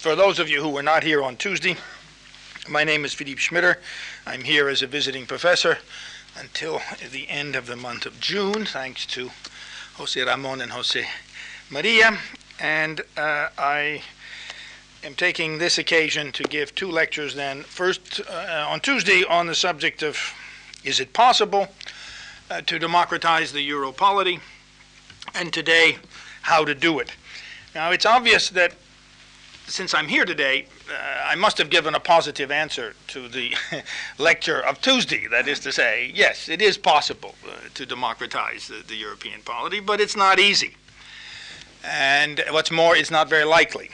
For those of you who were not here on Tuesday, my name is Philippe Schmitter. I'm here as a visiting professor until the end of the month of June, thanks to Jose Ramon and Jose Maria. And uh, I am taking this occasion to give two lectures then. First, uh, on Tuesday, on the subject of is it possible uh, to democratize the euro polity, and today, how to do it. Now, it's obvious that since I'm here today, uh, I must have given a positive answer to the lecture of Tuesday. That is to say, yes, it is possible uh, to democratize the, the, European polity, but it's not easy. And what's more, it's not very likely.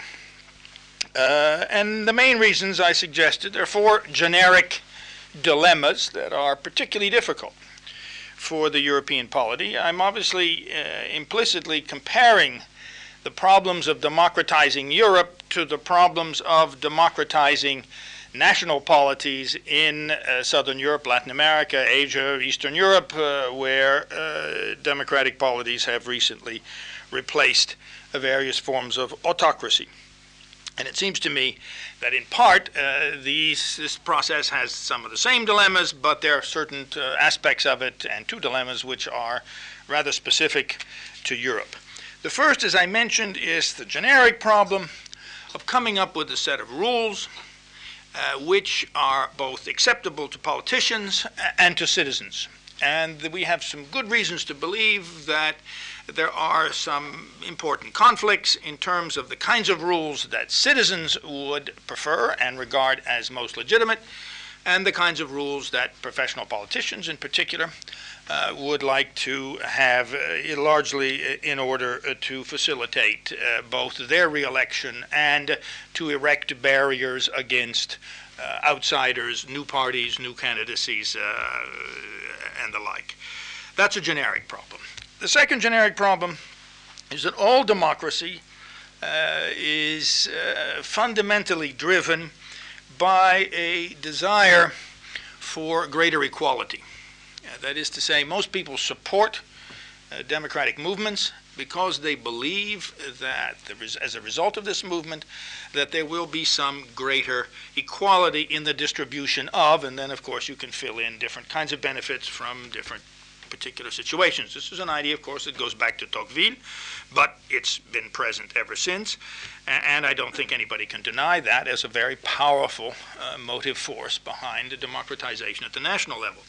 Uh, and the main reasons I suggested are four generic dilemmas that are particularly difficult for the European polity. I'm obviously uh, implicitly comparing the problems of democratizing Europe to the problems of democratizing national polities in uh, Southern Europe, Latin America, Asia, Eastern Europe, uh, where uh, democratic polities have recently replaced various forms of autocracy. And it seems to me that in part uh, these, this process has some of the same dilemmas, but there are certain uh, aspects of it and two dilemmas which are rather specific to Europe. The first, as I mentioned, is the generic problem of coming up with a set of rules uh, which are both acceptable to politicians and to citizens. And we have some good reasons to believe that there are some important conflicts in terms of the kinds of rules that citizens would prefer and regard as most legitimate, and the kinds of rules that professional politicians in particular uh, would like to have uh, largely in order uh, to facilitate uh, both their reelection and to erect barriers against uh, outsiders, new parties, new candidacies, uh, and the like. That's a generic problem. The second generic problem is that all democracy is fundamentally driven by a desire for greater equality. Uh, that is to say, most people support uh, democratic movements because they believe that as a result of this movement that there will be some greater equality in the distribution of and then of course you can fill in different kinds of benefits from different particular situations. This is an idea, of course, that goes back to Tocqueville, but it's been present ever since. And I don't think anybody can deny that as a very powerful uh, motive force behind the democratization at the national level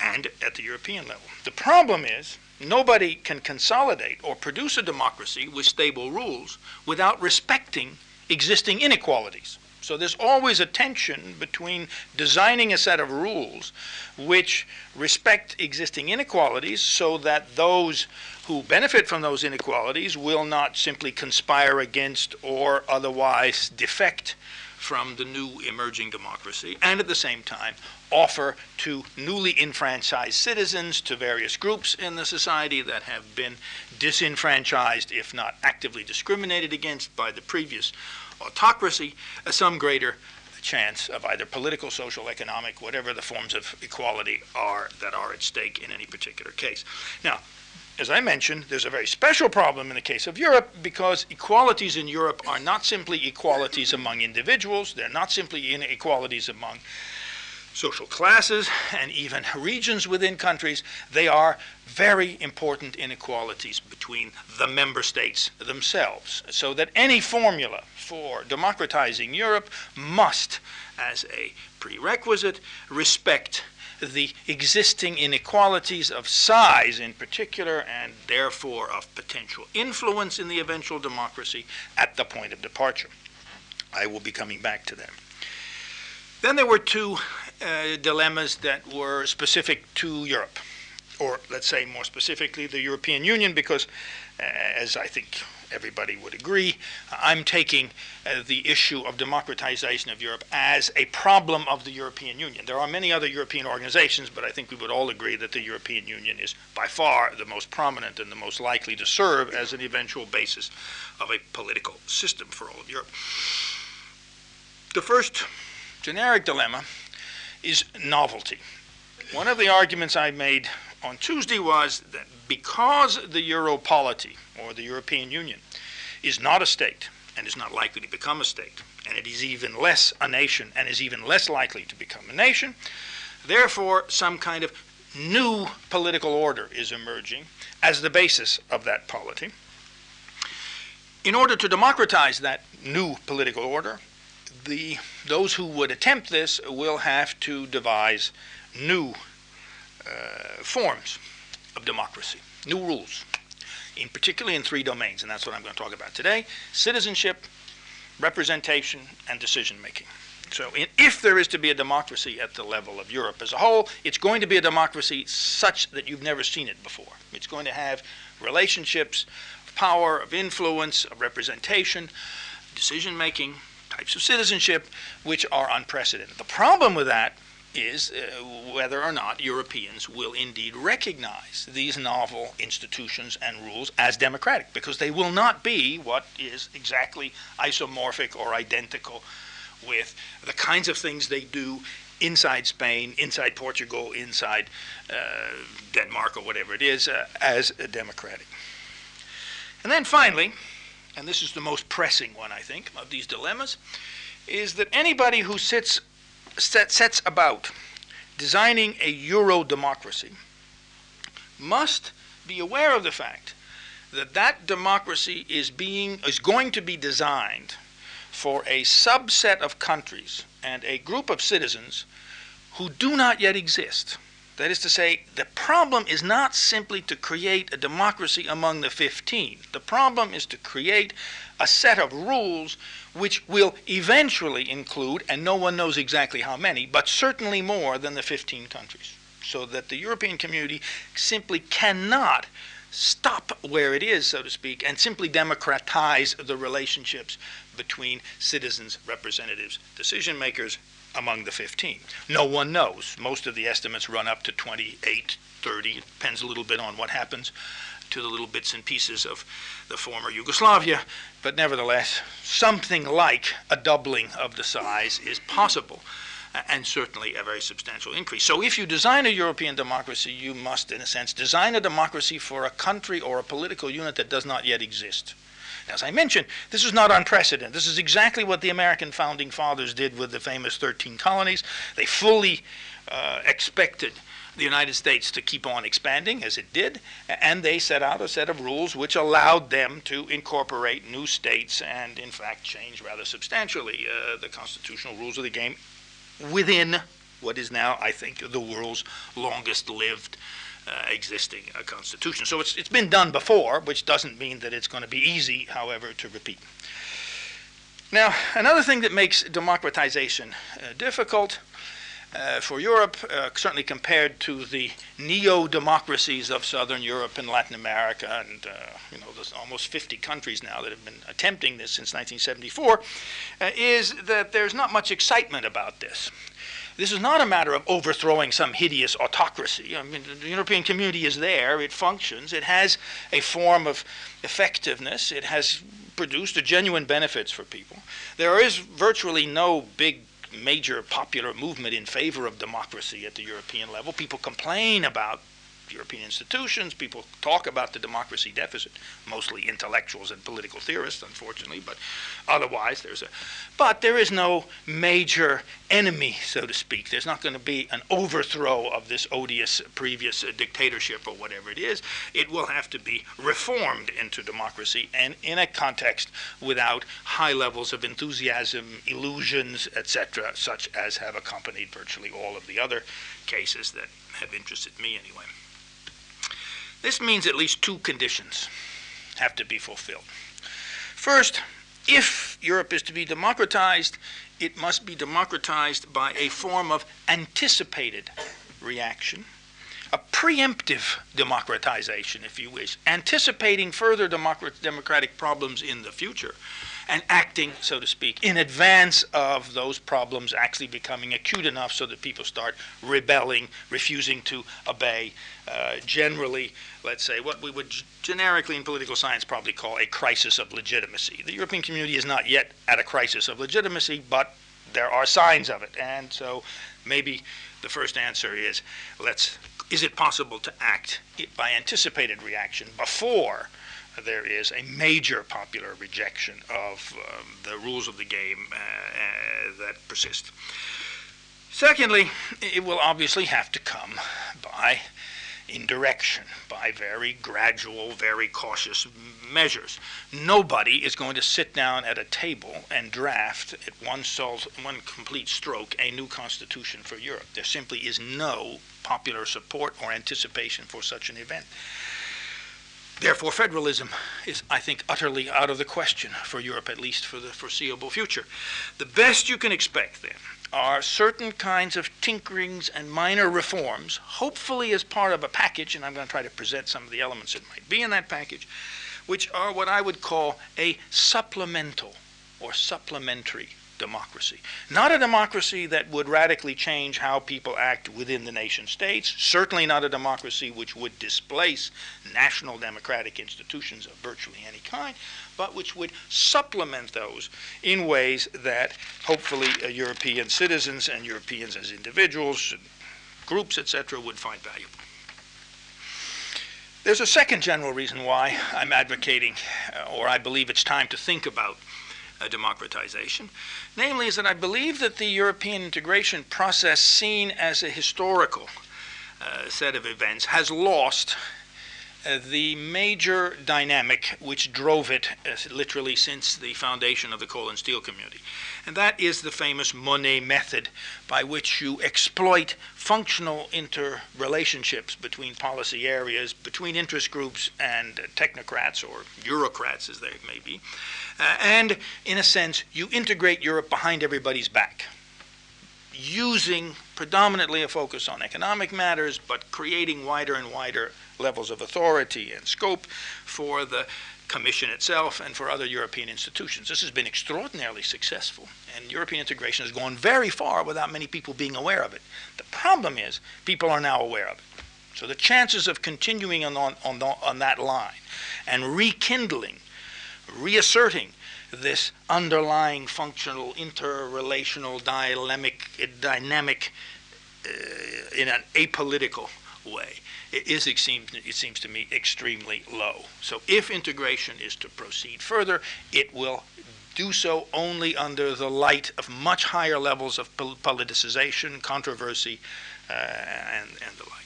and at the European level. The problem is nobody can consolidate or produce a democracy with stable rules without respecting existing inequalities. So there's always a tension between designing a set of rules which respect existing inequalities so that those who benefit from those inequalities will not simply conspire against or otherwise defect from the new emerging democracy, and at the same time offer to newly enfranchised citizens, to various groups in the society that have been disenfranchised, if not actively discriminated against by the previous autocracy, some greater chance of either political, social, economic, whatever the forms of equality are that are at stake in any particular case. Now, as I mentioned, there's a very special problem in the case of Europe because equalities in Europe are not simply equalities among individuals, they're not simply inequalities among social classes and even regions within countries, they are very important inequalities between the member states themselves. So that any formula for democratizing Europe must, as a prerequisite, respect the existing inequalities of size in particular, and therefore of potential influence in the eventual democracy at the point of departure. I will be coming back to them. Then there were two uh, dilemmas that were specific to Europe, or let's say more specifically the European Union, because uh, as I think everybody would agree, I'm taking uh, the issue of democratization of Europe as a problem of the European Union. There are many other European organizations, but I think we would all agree that the European Union is by far the most prominent and the most likely to serve as an eventual basis of a political system for all of Europe. The first generic dilemma is novelty. One of the arguments I made on Tuesday was that because the euro polity, or the European Union, is not a state, and is not likely to become a state. And it is even less a nation and is even less likely to become a nation. Therefore, some kind of new political order is emerging as the basis of that polity. In order to democratize that new political order, the, those who would attempt this will have to devise new uh, forms of democracy, new rules, in particularly in three domains, and that's what I'm going to talk about today: citizenship, representation, and decision making. So, in, if there is to be a democracy at the level of Europe as a whole, it's going to be a democracy such that you've never seen it before. It's going to have relationships of power, of influence, of representation, decision making, types of citizenship, which are unprecedented. The problem with that is uh, whether or not Europeans will indeed recognize these novel institutions and rules as democratic, because they will not be what is exactly isomorphic or identical with the kinds of things they do inside Spain, inside Portugal, inside uh, Denmark, or whatever it is, uh, as a democratic. And then finally, and this is the most pressing one, I think, of these dilemmas, is that anybody who sits, set, sets about designing a Euro democracy must be aware of the fact that that democracy is being is going to be designed for a subset of countries and a group of citizens who do not yet exist. That is to say, the problem is not simply to create a democracy among the 15. The problem is to create a set of rules which will eventually include, and no one knows exactly how many, but certainly more than the 15 countries. So that the European community simply cannot stop where it is, so to speak, and simply democratize the relationships between citizens, representatives, decision makers, among the 15. No one knows. Most of the estimates run up to 28, 30. It depends a little bit on what happens to the little bits and pieces of the former Yugoslavia, but nevertheless, something like a doubling of the size is possible. And certainly a very substantial increase. So, if you design a European democracy, you must, in a sense, design a democracy for a country or a political unit that does not yet exist. As I mentioned, this is not unprecedented. This is exactly what the American founding fathers did with the famous 13 colonies. They fully uh, expected the United States to keep on expanding, as it did, and they set out a set of rules which allowed them to incorporate new states and, in fact, change rather substantially uh, the constitutional rules of the game within what is now, I think, the world's longest lived uh, existing uh, constitution. So it's, it's been done before, which doesn't mean that it's going to be easy, however, to repeat. Now, another thing that makes democratization uh, difficult uh, for Europe, uh, certainly compared to the neo-democracies of Southern Europe and Latin America, and you know, there's almost 50 countries now that have been attempting this since 1974, is that there's not much excitement about this. This is not a matter of overthrowing some hideous autocracy. I mean, the European community is there, it functions, it has a form of effectiveness, it has produced genuine benefits for people. There is virtually no big major popular movement in favor of democracy at the European level. People complain about European institutions. People talk about the democracy deficit, mostly intellectuals and political theorists, unfortunately, but otherwise there's a. But there is no major enemy, so to speak. There's not going to be an overthrow of this odious previous dictatorship or whatever it is. It will have to be reformed into democracy and in a context without high levels of enthusiasm, illusions, etc., such as have accompanied virtually all of the other cases that have interested me anyway. This means at least two conditions have to be fulfilled. First, if Europe is to be democratized, it must be democratized by a form of anticipated reaction, a preemptive democratization, if you wish, anticipating further democratic problems in the future and acting, so to speak, in advance of those problems actually becoming acute enough so that people start rebelling, refusing to obey, uh, generally, let's say, what we would generically in political science probably call a crisis of legitimacy. The European community is not yet at a crisis of legitimacy, but there are signs of it. And so maybe the first answer is let's is it possible to act by anticipated reaction before there is a major popular rejection of um, the rules of the game uh, uh, that persist. Secondly, it will obviously have to come by indirection, by very gradual, very cautious measures. Nobody is going to sit down at a table and draft at one, sol- one complete stroke a new constitution for Europe. There simply is no popular support or anticipation for such an event. Therefore, federalism is, I think, utterly out of the question for Europe, at least for the foreseeable future. The best you can expect, then, are certain kinds of tinkerings and minor reforms, hopefully as part of a package, and I'm going to try to present some of the elements that might be in that package, which are what I would call a supplemental or supplementary democracy. Not a democracy that would radically change how people act within the nation states, certainly not a democracy which would displace national democratic institutions of virtually any kind, but which would supplement those in ways that hopefully uh, European citizens and Europeans as individuals, and groups, etc., would find valuable. There's a second general reason why I'm advocating, uh, or I believe it's time to think about uh, democratization. Namely, is that I believe that the European integration process, seen as a historical uh, set of events, has lost uh, the major dynamic which drove it uh, literally since the foundation of the coal and steel community. And that is the famous Monet method by which you exploit functional interrelationships between policy areas, between interest groups and technocrats or bureaucrats as they may be. Uh, and in a sense, you integrate Europe behind everybody's back using predominantly a focus on economic matters, but creating wider and wider levels of authority and scope for the Commission itself and for other European institutions. This has been extraordinarily successful, and European integration has gone very far without many people being aware of it. The problem is, people are now aware of it. So the chances of continuing on, on, on, that line and rekindling, reasserting this underlying functional, interrelational, dynamic, dynamic uh, in an apolitical way is, it seems, it seems to me, extremely low. So if integration is to proceed further, it will do so only under the light of much higher levels of politicization, controversy, uh, and, and the like.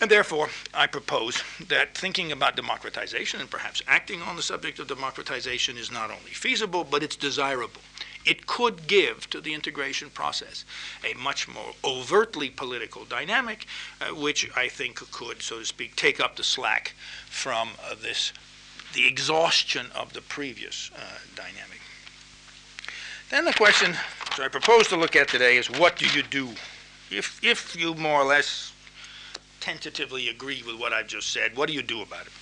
And therefore, I propose that thinking about democratization and perhaps acting on the subject of democratization is not only feasible, but it's desirable. It could give to the integration process a much more overtly political dynamic, uh, which I think could, so to speak, take up the slack from uh, this, the exhaustion of the previous uh, dynamic. Then the question which I propose to look at today is what do you do if, if you more or less tentatively agree with what I've just said, what do you do about it?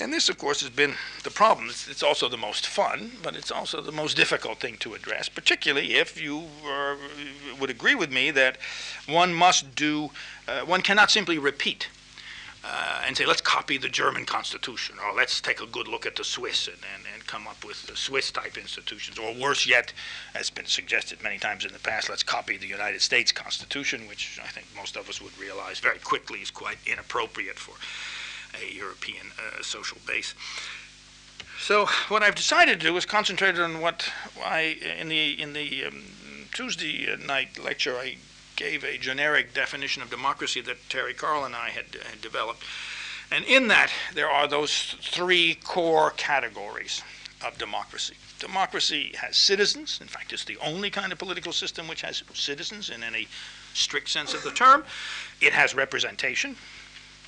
And this, of course, has been the problem. It's, it's, also the most fun, but it's also the most difficult thing to address, particularly if you uh, would agree with me that one must do, uh, one cannot simply repeat uh, and say, let's copy the German constitution, or let's take a good look at the Swiss and, and, and come up with Swiss type institutions, or worse yet, as has been suggested many times in the past, let's copy the United States Constitution, which I think most of us would realize very quickly is quite inappropriate for a European uh, social base. So what I've decided to do is concentrate on what I, in the, in the um, Tuesday night lecture, I gave a generic definition of democracy that Terry Karl and I had, had developed. And in that, there are those three core categories of democracy. Democracy has citizens. In fact, it's the only kind of political system which has citizens in any strict sense of the term. It has representation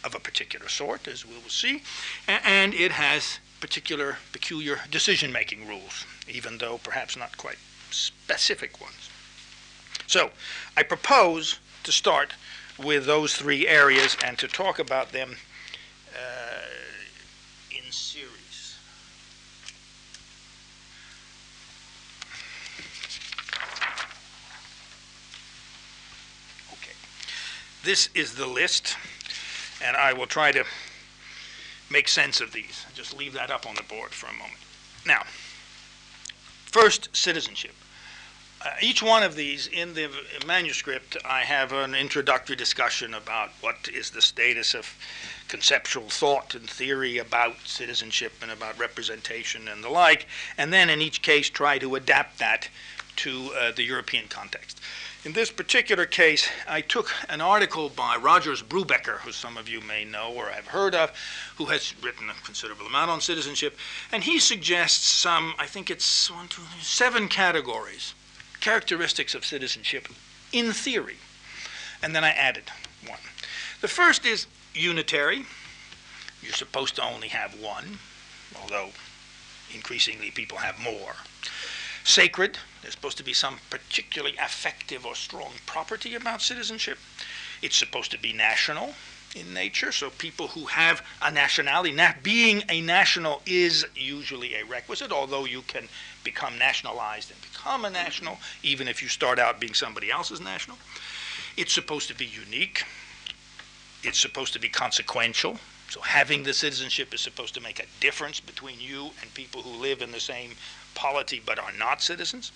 of a particular sort, as we will see, and it has particular, peculiar decision making rules, even though perhaps not quite specific ones. So I propose to start with those three areas and to talk about them uh, in series. Okay. This is the list, and I will try to make sense of these. Just leave that up on the board for a moment. Now, first, citizenship. Uh, each one of these in the manuscript, I have an introductory discussion about what is the status of conceptual thought and theory about citizenship and about representation and the like, and then in each case try to adapt that to uh, the European context. In this particular case, I took an article by Rogers Brubaker, who some of you may know or have heard of, who has written a considerable amount on citizenship, and he suggests some, I think it's one, two, seven categories, characteristics of citizenship in theory. And then I added one. The first is unitary. You're supposed to only have one, although increasingly people have more. Sacred, there's supposed to be some particularly affective or strong property about citizenship. It's supposed to be national in nature, so people who have a nationality, na- being a national is usually a requisite, although you can become nationalized become a national, even if you start out being somebody else's national. It's supposed to be unique. It's supposed to be consequential. So having the citizenship is supposed to make a difference between you and people who live in the same polity but are not citizens.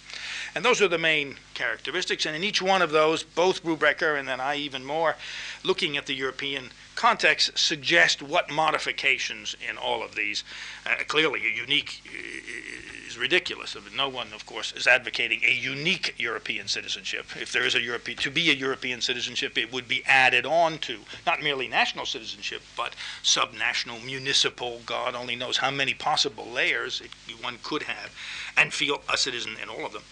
And those are the main characteristics. And in each one of those, both Brubaker and then I even more, looking at the European context, suggest what modifications in all of these. Uh, clearly, a unique is ridiculous. No one, of course, is advocating a unique European citizenship. If there is a European, to be a European citizenship, it would be added on to not merely national citizenship, but subnational, municipal, God only knows how many possible layers it, one could have, and feel a citizen in all of them.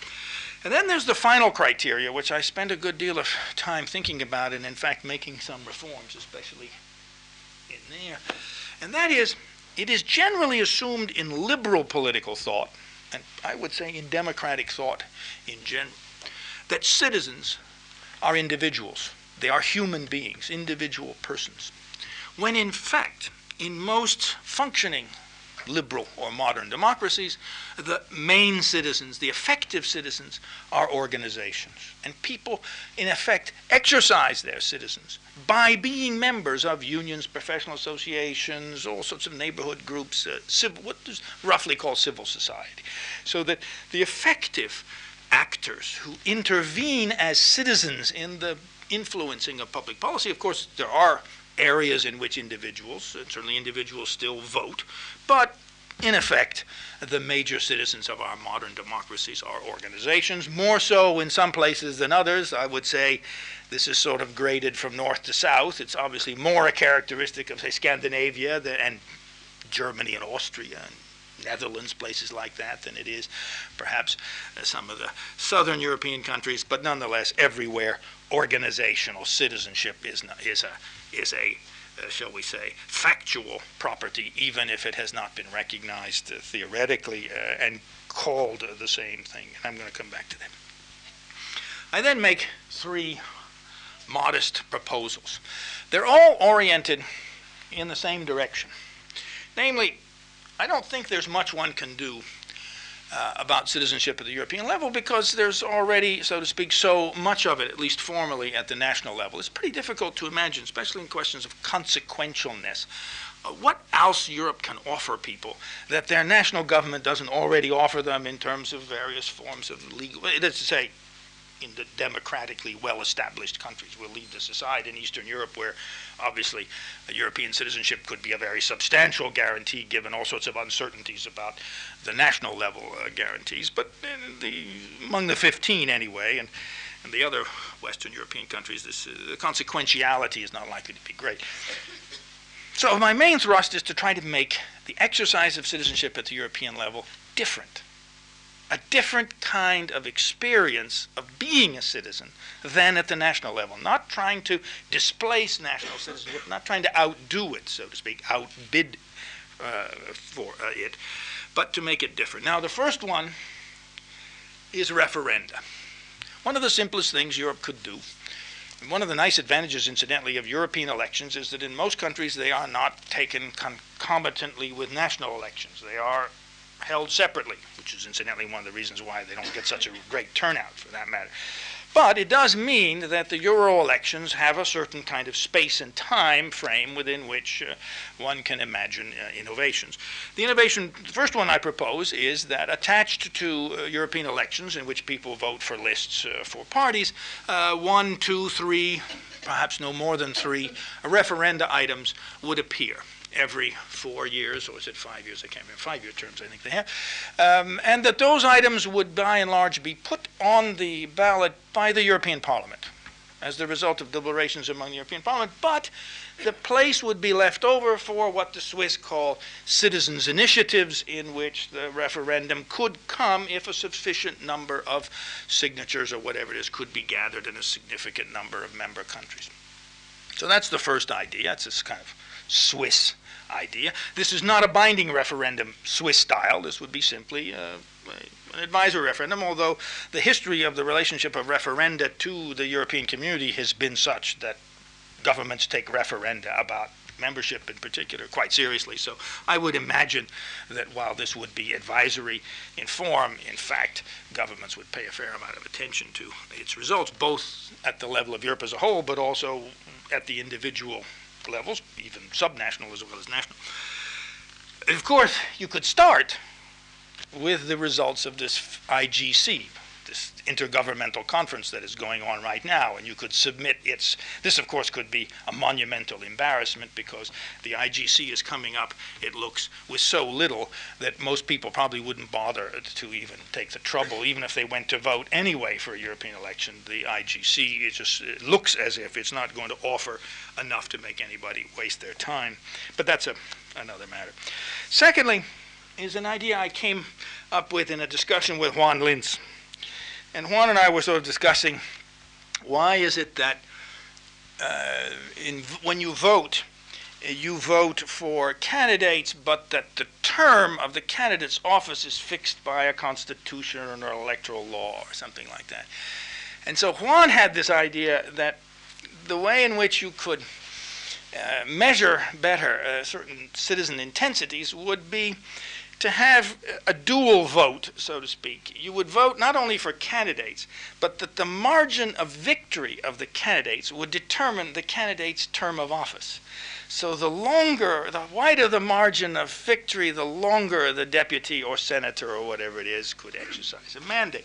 And then there's the final criteria, which I spend a good deal of time thinking about and, in fact, making some reforms, especially in there. And that is, it is generally assumed in liberal political thought, and I would say in democratic thought in general, that citizens are individuals. They are human beings, individual persons. When in fact, in most functioning liberal or modern democracies, the main citizens, the effective citizens, are organizations. And people, in effect, exercise their citizens by being members of unions, professional associations, all sorts of neighborhood groups, uh, civil, what is roughly called civil society. So that the effective actors who intervene as citizens in the influencing of public policy, of course, there are areas in which individuals, certainly individuals still vote, but in effect, the major citizens of our modern democracies are organizations, more so in some places than others. I would say this is sort of graded from north to south. It's obviously more a characteristic of, say, Scandinavia than, and Germany and Austria and Netherlands, places like that, than it is perhaps uh, some of the southern European countries. But nonetheless, everywhere, organizational citizenship is, not, is a is a, uh, shall we say, factual property, even if it has not been recognized uh, theoretically uh, and called the same thing. And I'm going to come back to that. I then make three modest proposals. They're all oriented in the same direction. Namely, I don't think there's much one can do uh, about citizenship at the European level because there's already, so to speak, so much of it, at least formally, at the national level. It's pretty difficult to imagine, especially in questions of consequentialness. Uh, what else Europe can offer people that their national government doesn't already offer them in terms of various forms of legal, that's to say, in the democratically well-established countries. We'll leave this aside in Eastern Europe, where obviously European citizenship could be a very substantial guarantee, given all sorts of uncertainties about the national level uh, guarantees. But the, among the 15 anyway, and and the other Western European countries, this, uh, the consequentiality is not likely to be great. So my main thrust is to try to make the exercise of citizenship at the European level different a different kind of experience of being a citizen than at the national level. Not trying to displace national citizenship, not trying to outdo it, so to speak, outbid uh, for uh, it, but to make it different. Now, the first one is referenda. One of the simplest things Europe could do. And one of the nice advantages, incidentally, of European elections is that in most countries they are not taken concomitantly with national elections. They are held separately, which is incidentally one of the reasons why they don't get such a great turnout, for that matter. But it does mean that the Euro elections have a certain kind of space and time frame within which uh, one can imagine uh, innovations. The innovation, the first one I propose, is that attached to uh, European elections, in which people vote for lists uh, for parties, uh, one, two, three, perhaps no more than three referenda items would appear every four years, or is it five years? I can't remember. Five year terms, I think they have. Um, and that those items would, by and large, be put on the ballot by the European Parliament as the result of deliberations among the European Parliament, but the place would be left over for what the Swiss call citizens' initiatives, in which the referendum could come if a sufficient number of signatures or whatever it is could be gathered in a significant number of member countries. So that's the first idea. That's this kind of Swiss idea. This is not a binding referendum, Swiss style. This would be simply uh, an advisory referendum, although the history of the relationship of referenda to the European community has been such that governments take referenda about membership in particular quite seriously. So I would imagine that while this would be advisory in form, in fact, governments would pay a fair amount of attention to its results, both at the level of Europe as a whole, but also at the individual levels, even subnational as well as national. Of course, you could start with the results of this IGC, this intergovernmental conference that is going on right now, and you could submit its. This, of course, could be a monumental embarrassment because the IGC is coming up, it looks, with so little that most people probably wouldn't bother to even take the trouble, even if they went to vote anyway for a European election. The IGC it just it looks as if it's not going to offer enough to make anybody waste their time. But that's a, another matter. Secondly, is an idea I came up with in a discussion with Juan Linz. And Juan and I were sort of discussing why is it that uh, in, when you vote, you vote for candidates, but that the term of the candidate's office is fixed by a constitution or an electoral law or something like that. And so Juan had this idea that the way in which you could uh, measure better uh, certain citizen intensities would be to have a dual vote, so to speak. You would vote not only for candidates, but that the margin of victory of the candidates would determine the candidate's term of office. So the longer, the wider the margin of victory, the longer the deputy or senator or whatever it is could exercise a mandate.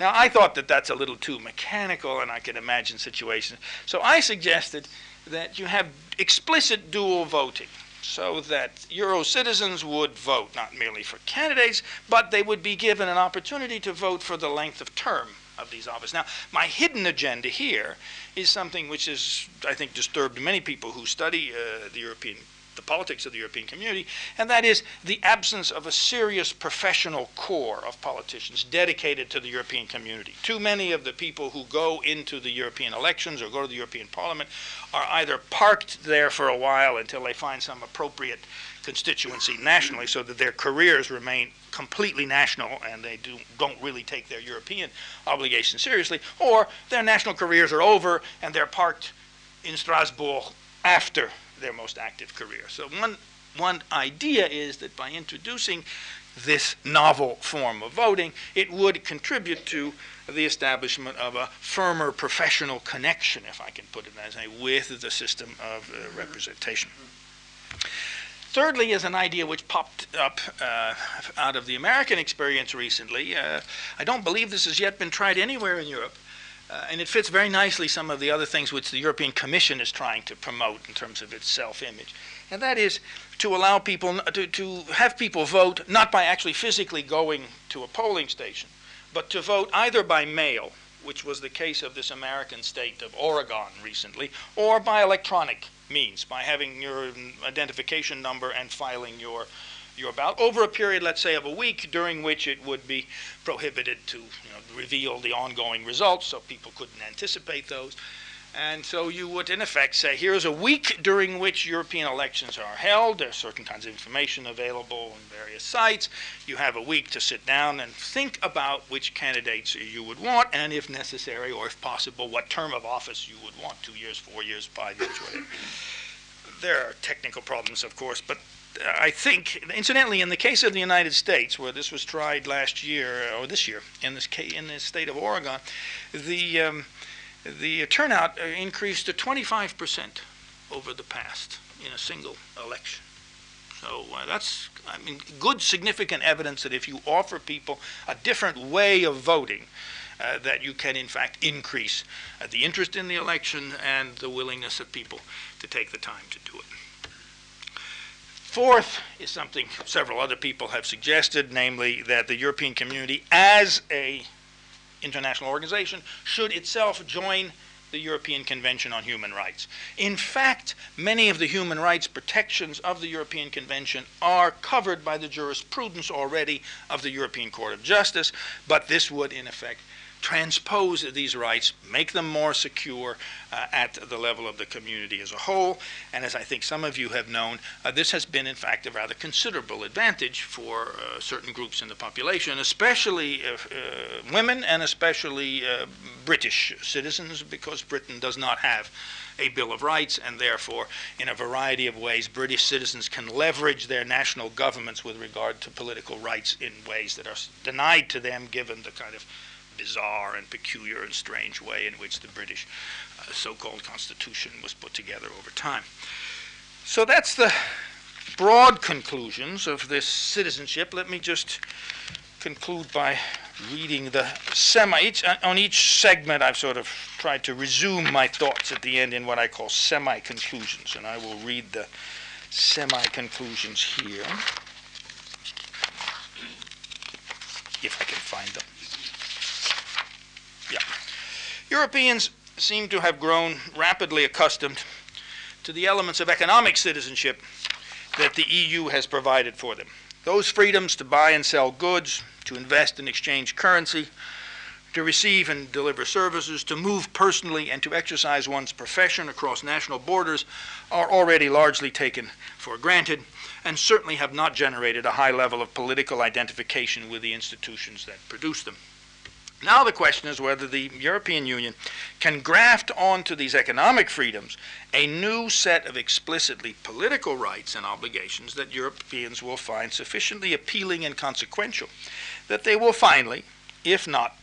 Now, I thought that that's a little too mechanical, and I can imagine situations. So I suggested that you have explicit dual voting so that Euro citizens would vote not merely for candidates, but they would be given an opportunity to vote for the length of term of these offices. Now, my hidden agenda here is something which is, I think, disturbed many people who study uh, the European the politics of the European community, and that is the absence of a serious professional core of politicians dedicated to the European community. Too many of the people who go into the European elections or go to the European Parliament are either parked there for a while until they find some appropriate constituency nationally so that their careers remain completely national and they do, don't really take their European obligations seriously, or their national careers are over and they're parked in Strasbourg after their most active career. So one, one idea is that by introducing this novel form of voting, it would contribute to the establishment of a firmer professional connection, if I can put it that way, with the system of uh, representation. Thirdly, is an idea which popped up uh, out of the American experience recently. Uh, I don't believe this has yet been tried anywhere in Europe, uh, and it fits very nicely some of the other things which the European Commission is trying to promote in terms of its self image. And that is to allow people, to, to have people vote not by actually physically going to a polling station, but to vote either by mail, which was the case of this American state of Oregon recently, or by electronic means, by having your identification number and filing your your about over a period, let's say, of a week, during which it would be prohibited to you know, reveal the ongoing results, so people couldn't anticipate those. And so you would, in effect, say here's a week during which European elections are held. There's certain kinds of information available on various sites. You have a week to sit down and think about which candidates you would want, and if necessary or if possible, what term of office you would want two years, four years, five years, whatever. There are technical problems, of course, but I think, incidentally, in the case of the United States, where this was tried last year or this year in this ca- in the state of Oregon, the um, the turnout uh, increased to 25 percent over the past in a single election. So uh, that's, I mean, good significant evidence that if you offer people a different way of voting, uh, that you can in fact increase uh, the interest in the election and the willingness of people to take the time to do it. Fourth is something several other people have suggested, namely that the European community as a international organization should itself join the European Convention on Human Rights. In fact, many of the human rights protections of the European Convention are covered by the jurisprudence already of the European Court of Justice, but this would, in effect, transpose these rights, make them more secure uh, at the level of the community as a whole. And as I think some of you have known, uh, this has been, in fact, a rather considerable advantage for uh, certain groups in the population, especially uh, women and especially uh, British citizens, because Britain does not have a Bill of Rights, and therefore, in a variety of ways, British citizens can leverage their national governments with regard to political rights in ways that are denied to them given the kind of bizarre and peculiar and strange way in which the British uh, so-called constitution was put together over time. So that's the broad conclusions of this citizenship. Let me just conclude by reading the semi each, uh, on each segment I've sort of tried to resume my thoughts at the end in what I call semi conclusions and I will read the semi conclusions here if I can find them yeah. Europeans seem to have grown rapidly accustomed to the elements of economic citizenship that the EU has provided for them. Those freedoms to buy and sell goods, to invest and exchange currency, to receive and deliver services, to move personally, and to exercise one's profession across national borders are already largely taken for granted and certainly have not generated a high level of political identification with the institutions that produce them. Now the question is whether the European Union can graft onto these economic freedoms a new set of explicitly political rights and obligations that Europeans will find sufficiently appealing and consequential that they will finally, if not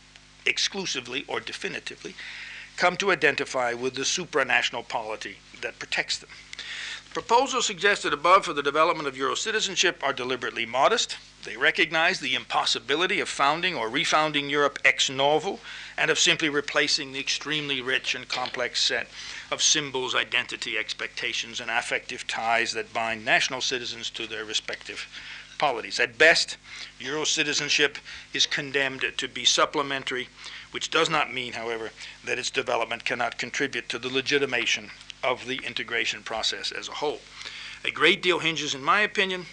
exclusively or definitively, come to identify with the supranational polity that protects them. Proposals suggested above for the development of Euro citizenship are deliberately modest. They recognize the impossibility of founding or refounding Europe ex novo and of simply replacing the extremely rich and complex set of symbols, identity, expectations, and affective ties that bind national citizens to their respective polities. At best, Euro citizenship is condemned to be supplementary, which does not mean, however, that its development cannot contribute to the legitimation of the integration process as a whole. A great deal hinges, in my opinion,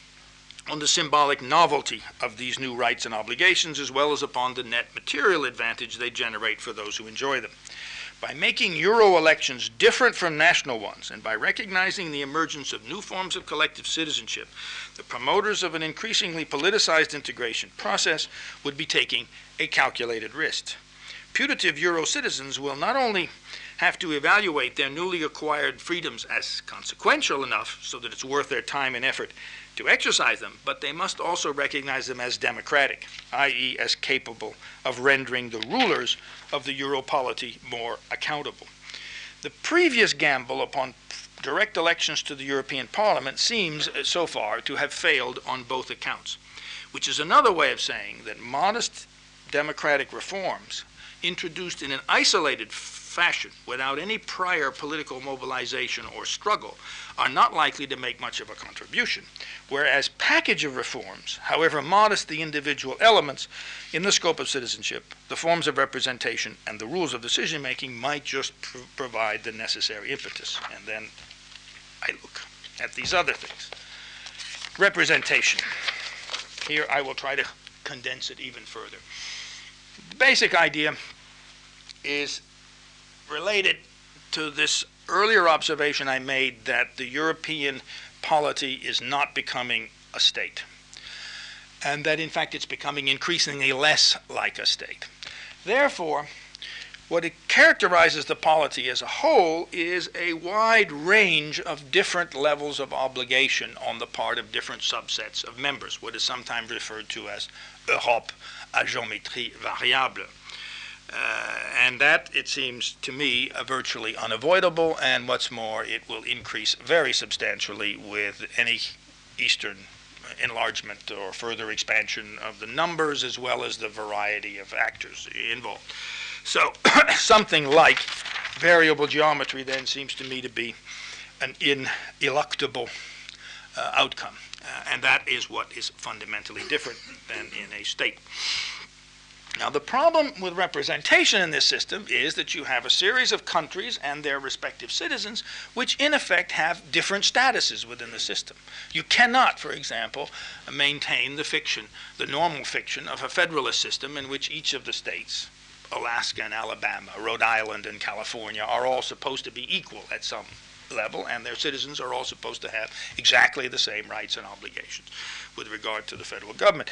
on the symbolic novelty of these new rights and obligations, as well as upon the net material advantage they generate for those who enjoy them. By making Euro elections different from national ones, and by recognizing the emergence of new forms of collective citizenship, the promoters of an increasingly politicized integration process would be taking a calculated risk. Putative Euro citizens will not only have to evaluate their newly acquired freedoms as consequential enough so that it's worth their time and effort to exercise them, but they must also recognize them as democratic, i.e., as capable of rendering the rulers of the Europolity more accountable. The previous gamble upon direct elections to the European Parliament seems, uh, so far, to have failed on both accounts, which is another way of saying that modest democratic reforms introduced in an isolated fashion, without any prior political mobilization or struggle, are not likely to make much of a contribution, whereas package of reforms, however modest the individual elements in the scope of citizenship, the forms of representation, and the rules of decision making might just pr- provide the necessary impetus. And then I look at these other things. Representation. Here I will try to condense it even further. The basic idea is related to this earlier observation I made that the European polity is not becoming a state, and that in fact it's becoming increasingly less like a state. Therefore, what it characterizes the polity as a whole is a wide range of different levels of obligation on the part of different subsets of members, what is sometimes referred to as Europe à géométrie variable. Uh, and that, it seems to me, uh, virtually unavoidable, and what's more, it will increase very substantially with any Eastern enlargement or further expansion of the numbers as well as the variety of actors involved. So something like variable geometry then seems to me to be an ineluctable uh, outcome. Uh, and that is what is fundamentally different than in a state. Now, the problem with representation in this system is that you have a series of countries and their respective citizens, which in effect have different statuses within the system. You cannot, for example, maintain the fiction, the normal fiction of a federalist system in which each of the states Alaska and Alabama, Rhode Island and California are all supposed to be equal at some level, and their citizens are all supposed to have exactly the same rights and obligations with regard to the federal government.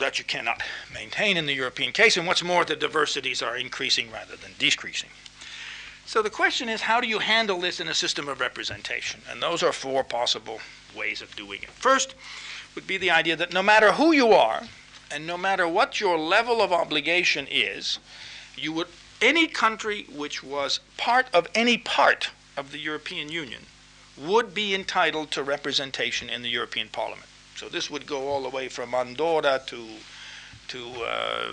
That you cannot maintain in the European case, and what's more, the diversities are increasing rather than decreasing. So the question is, how do you handle this in a system of representation? And those are four possible ways of doing it. First would be the idea that no matter who you are, and no matter what your level of obligation is, you would any country which was part of any part of the European Union would be entitled to representation in the European Parliament. So this would go all the way from Andorra to to uh,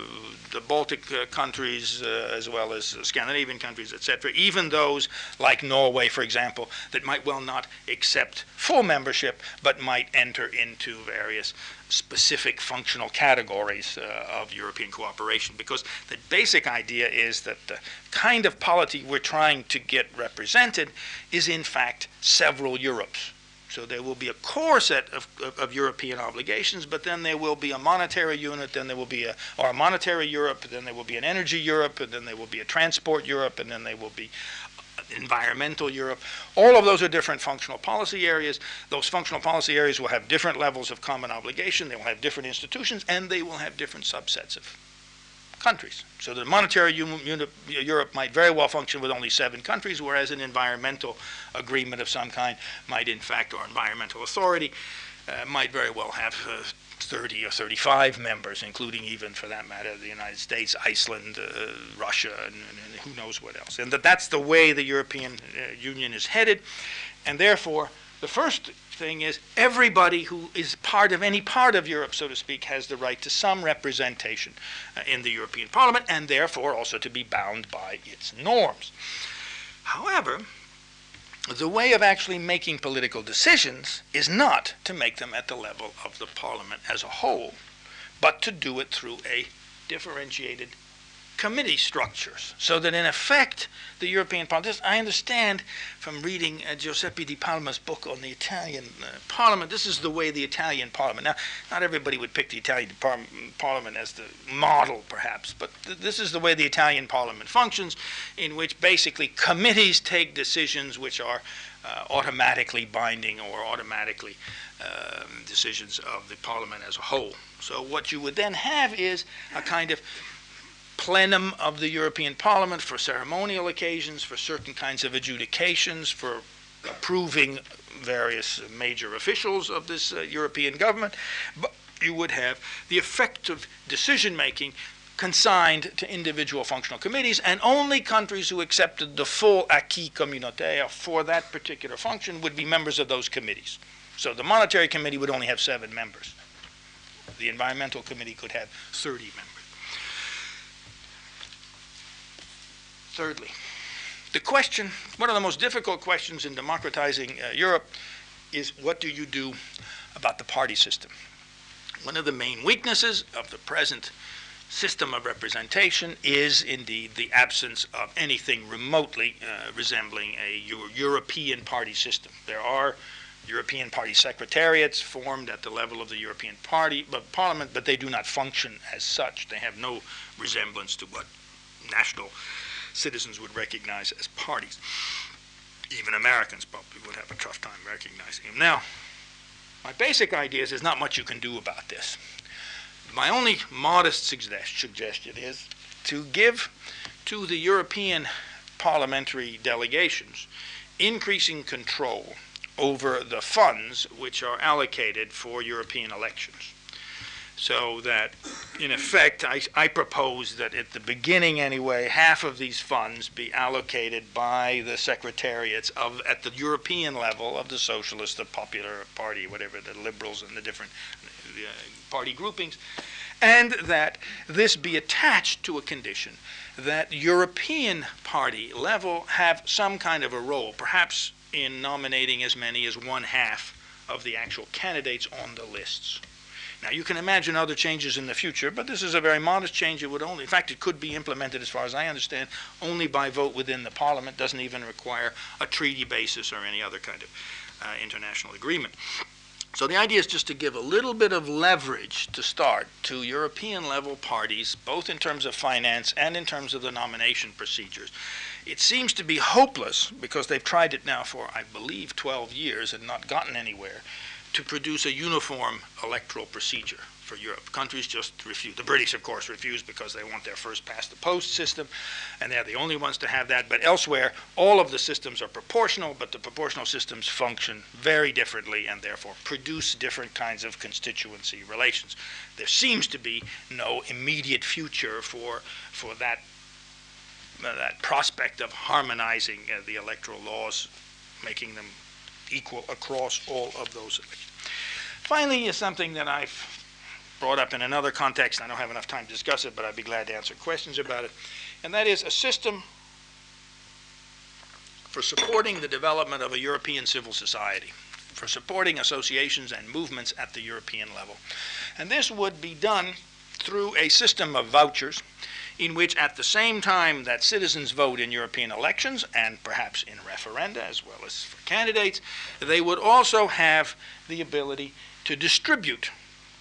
the Baltic uh, countries uh, as well as Scandinavian countries, etc., even those like Norway, for example, that might well not accept full membership but might enter into various specific functional categories uh, of European cooperation. Because the basic idea is that the kind of polity we're trying to get represented is, in fact, several Europes. So there will be a core set of, of, of, European obligations, but then there will be a monetary unit, then there will be a, or a monetary Europe, then there will be an energy Europe, and then there will be a transport Europe, and then there will be environmental Europe. All of those are different functional policy areas. Those functional policy areas will have different levels of common obligation, they will have different institutions, and they will have different subsets of countries. So the monetary unit, Europe might very well function with only seven countries, whereas an environmental agreement of some kind might, in fact, or environmental authority uh, might very well have uh, 30 or 35 members, including even, for that matter, the United States, Iceland, uh, Russia, and, and, who knows what else. And that that's the way the European uh, Union is headed, and therefore the first thing is everybody who is part of any part of Europe, so to speak, has the right to some representation uh, in the European Parliament and therefore also to be bound by its norms. However, the way of actually making political decisions is not to make them at the level of the Parliament as a whole, but to do it through a differentiated committee structures, so that in effect the European Parliament. I understand from reading uh, Giuseppe Di Palma's book on the Italian uh, Parliament. This is the way the Italian Parliament. Now, not everybody would pick the Italian par- Parliament as the model, perhaps, but th- this is the way the Italian Parliament functions, in which basically committees take decisions which are uh, automatically binding or automatically um, decisions of the Parliament as a whole. So what you would then have is a kind of plenum of the European Parliament for ceremonial occasions, for certain kinds of adjudications, for approving various major officials of this uh, European government. But you would have the effective decision making consigned to individual functional committees, and only countries who accepted the full acquis communautaire for that particular function would be members of those committees. So the monetary committee would only have seven members. The environmental committee could have 30 members. Thirdly, the question, one of the most difficult questions in democratizing uh, Europe is what do you do about the party system? One of the main weaknesses of the present system of representation is indeed the absence of anything remotely uh, resembling a Euro- European party system. There are European party secretariats formed at the level of the European Party, but Parliament, but they do not function as such. They have no resemblance to what national citizens would recognize as parties. Even Americans probably would have a tough time recognizing them. Now, my basic idea is there's not much you can do about this. My only modest suggest- suggestion is to give to the European parliamentary delegations increasing control over the funds which are allocated for European elections. So that, in effect, I, I propose that at the beginning anyway, half of these funds be allocated by the secretariats of, at the European level of the Socialist, the Popular Party, whatever, the Liberals and the different uh, party groupings, and that this be attached to a condition that European party level have some kind of a role, perhaps in nominating as many as one half of the actual candidates on the lists. Now, you can imagine other changes in the future, but this is a very modest change. It would only, in fact, it could be implemented, as far as I understand, only by vote within the Parliament. Doesn't even require a treaty basis or any other kind of uh, international agreement. So the idea is just to give a little bit of leverage to start to European level parties, both in terms of finance and in terms of the nomination procedures. It seems to be hopeless because they've tried it now for, I believe, 12 years and not gotten anywhere to produce a uniform electoral procedure for Europe. Countries just refuse. The British, of course, refuse because they want their first past the post system, and they're the only ones to have that. But elsewhere, all of the systems are proportional, but the proportional systems function very differently and therefore produce different kinds of constituency relations. There seems to be no immediate future for, for that, uh, that prospect of harmonizing uh, the electoral laws, making them equal across all of those. Finally, is something that I've brought up in another context. I don't have enough time to discuss it, but I'd be glad to answer questions about it. And that is a system for supporting the development of a European civil society, for supporting associations and movements at the European level. And this would be done through a system of vouchers in which, at the same time that citizens vote in European elections and perhaps in referenda as well as for candidates, they would also have the ability to distribute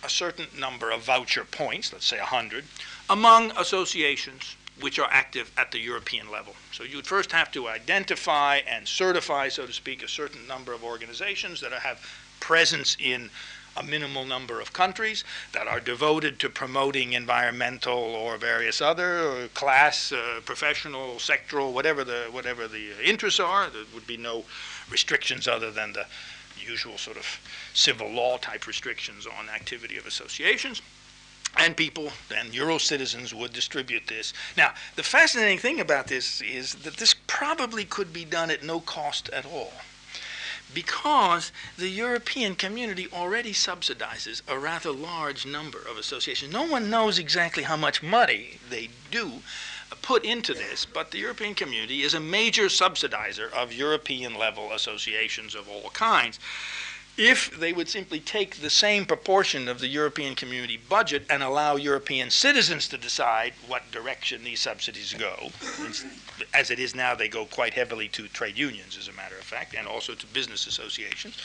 a certain number of voucher points, let's say 100, among associations which are active at the European level. So you'd first have to identify and certify, so to speak, a certain number of organizations that have presence in a minimal number of countries that are devoted to promoting environmental or various other or class, uh, professional, sectoral, whatever the whatever the interests are. There would be no restrictions other than the usual sort of civil law type restrictions on activity of associations. And people, and Euro citizens, would distribute this. Now, the fascinating thing about this is that this probably could be done at no cost at all because the European community already subsidizes a rather large number of associations. No one knows exactly how much money they do put into this, but the European community is a major subsidizer of European level associations of all kinds. If they would simply take the same proportion of the European community budget and allow European citizens to decide what direction these subsidies go, as it is now, they go quite heavily to trade unions, as a matter of fact, and also to business associations.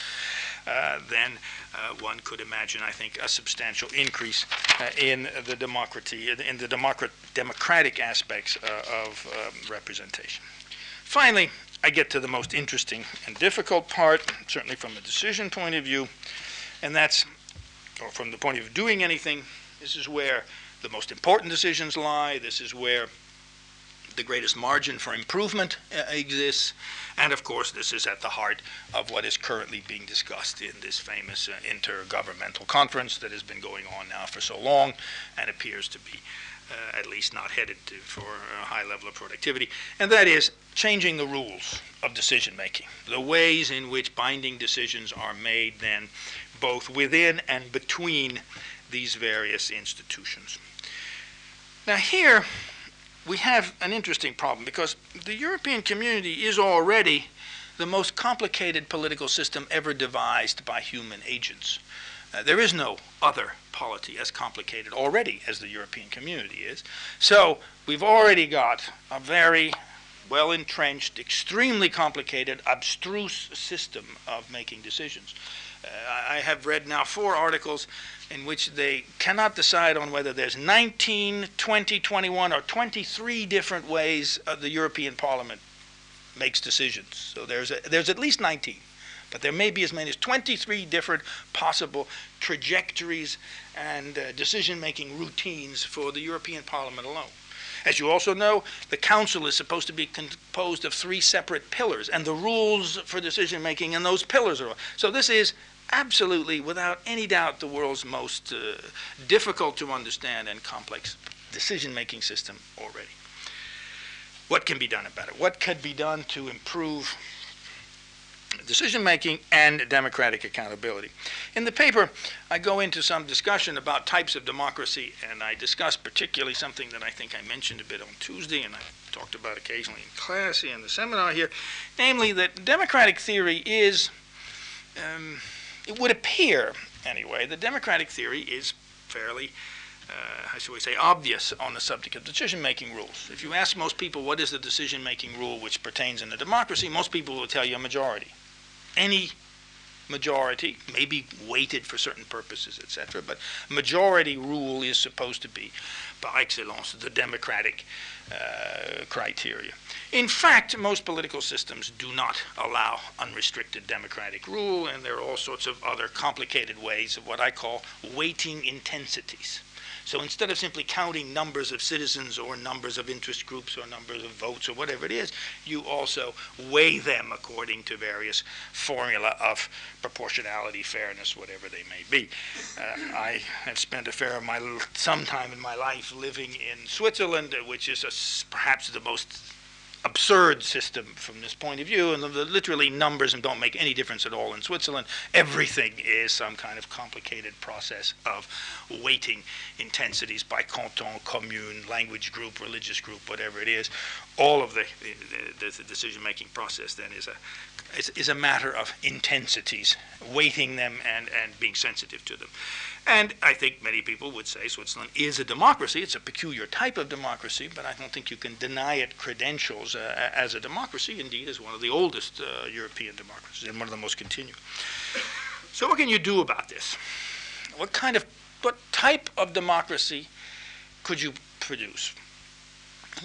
Uh, then uh, one could imagine, I think, a substantial increase uh, in the democracy, in the democrat- democratic aspects of um, representation. Finally, I get to the most interesting and difficult part, certainly from a decision point of view, and that's, or from the point of doing anything, this is where the most important decisions lie. This is where the greatest margin for improvement uh, exists. And of course, this is at the heart of what is currently being discussed in this famous uh, intergovernmental conference that has been going on now for so long and appears to be least not headed to, for a high level of productivity. And that is changing the rules of decision making, the ways in which binding decisions are made then both within and between these various institutions. Now, here, we have an interesting problem because the European community is already the most complicated political system ever devised by human agents. Uh, there is no other polity as complicated already as the European community is. So we've already got a very well entrenched, extremely complicated, abstruse system of making decisions. Uh, I have read now four articles in which they cannot decide on whether there's 19, 20, 21, or 23 different ways the European Parliament makes decisions. So there's, a, there's at least 19. But there may be as many as 23 different possible trajectories and uh, decision making routines for the European Parliament alone. As you also know, the council is supposed to be composed of three separate pillars, and the rules for decision making in those pillars are. So this is absolutely, without any doubt, the world's most uh, difficult to understand and complex decision making system already. What can be done about it? What could be done to improve decision making and democratic accountability. In the paper, I go into some discussion about types of democracy, and I discuss particularly something that I think I mentioned a bit on Tuesday, and I talked about occasionally in class here in the seminar here, namely that democratic theory is, um, it would appear anyway, the democratic theory is fairly uh, how should we say, obvious on the subject of decision-making rules. If you ask most people what is the decision-making rule which pertains in a democracy, most people will tell you a majority any majority, maybe weighted for certain purposes, etc., but majority rule is supposed to be, par excellence, the democratic uh, criteria. In fact, most political systems do not allow unrestricted democratic rule, and there are all sorts of other complicated ways of what I call weighting intensities. So instead of simply counting numbers of citizens or numbers of interest groups or numbers of votes or whatever it is, you also weigh them according to various formula of proportionality, fairness, whatever they may be. Uh, I have spent a fair of my some time in my life living in Switzerland, which is a, perhaps the most absurd system from this point of view, and the, the, literally numbers don't make any difference at all in Switzerland. Everything is some kind of complicated process of weighting intensities by canton, commune, language group, religious group, whatever it is. All of the, the, the decision-making process then is a is, is a matter of intensities, weighting them and, and being sensitive to them. And I think many people would say Switzerland is a democracy. It's a peculiar type of democracy, but I don't think you can deny it credentials uh, as a democracy, indeed, as one of the oldest uh, European democracies and one of the most continued. So, what can you do about this? What kind of, what type of democracy could you produce?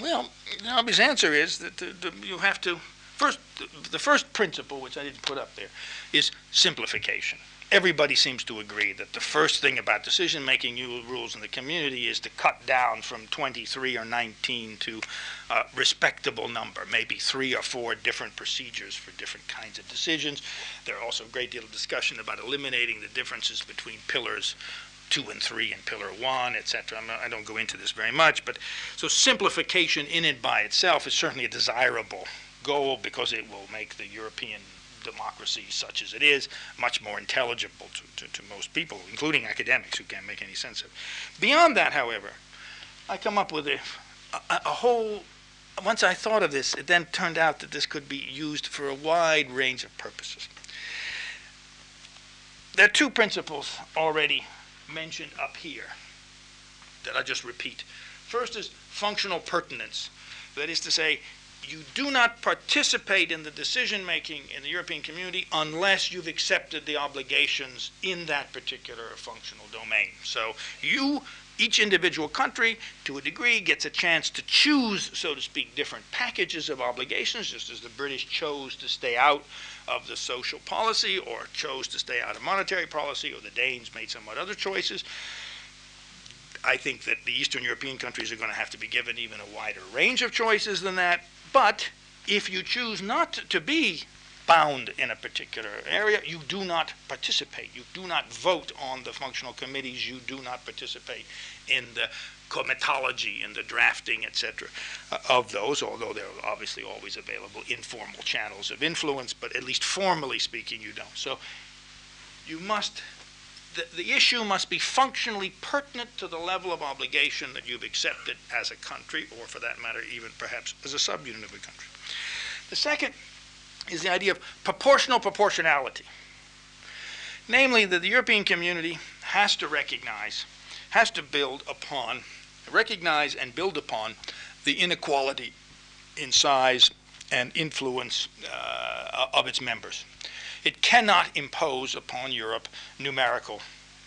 Well, the obvious answer is that the, the, you have to, first, the, the first principle, which I didn't put up there, is simplification everybody seems to agree that the first thing about decision making rules in the community is to cut down from 23 or 19 to a respectable number, maybe three or four different procedures for different kinds of decisions. There are also a great deal of discussion about eliminating the differences between pillars two and three and pillar one, etc. I don't go into this very much, but so simplification in and by itself is certainly a desirable goal because it will make the European democracy such as it is much more intelligible to, to, to most people, including academics who can't make any sense of it. Beyond that, however, I come up with a, a, a whole once I thought of this, it then turned out that this could be used for a wide range of purposes. There are two principles already mentioned up here that I just repeat. First is functional pertinence. That is to say, you do not participate in the decision making in the European community unless you've accepted the obligations in that particular functional domain. So you, each individual country, to a degree, gets a chance to choose, so to speak, different packages of obligations, just as the British chose to stay out of the social policy or chose to stay out of monetary policy, or the Danes made somewhat other choices. I think that the Eastern European countries are going to have to be given even a wider range of choices than that. But if you choose not to be bound in a particular area, you do not participate. You do not vote on the functional committees. You do not participate in the comitology and the drafting, etc., uh, of those, although there are obviously always available informal channels of influence, but at least formally speaking, you don't. So you must the, issue must be functionally pertinent to the level of obligation that you've accepted as a country, or for that matter, even perhaps as a subunit of a country. The second is the idea of proportional proportionality. Namely, that the European community has to recognize, has to build upon, recognize and build upon the inequality in size and influence uh, of its members. It cannot impose upon Europe numerical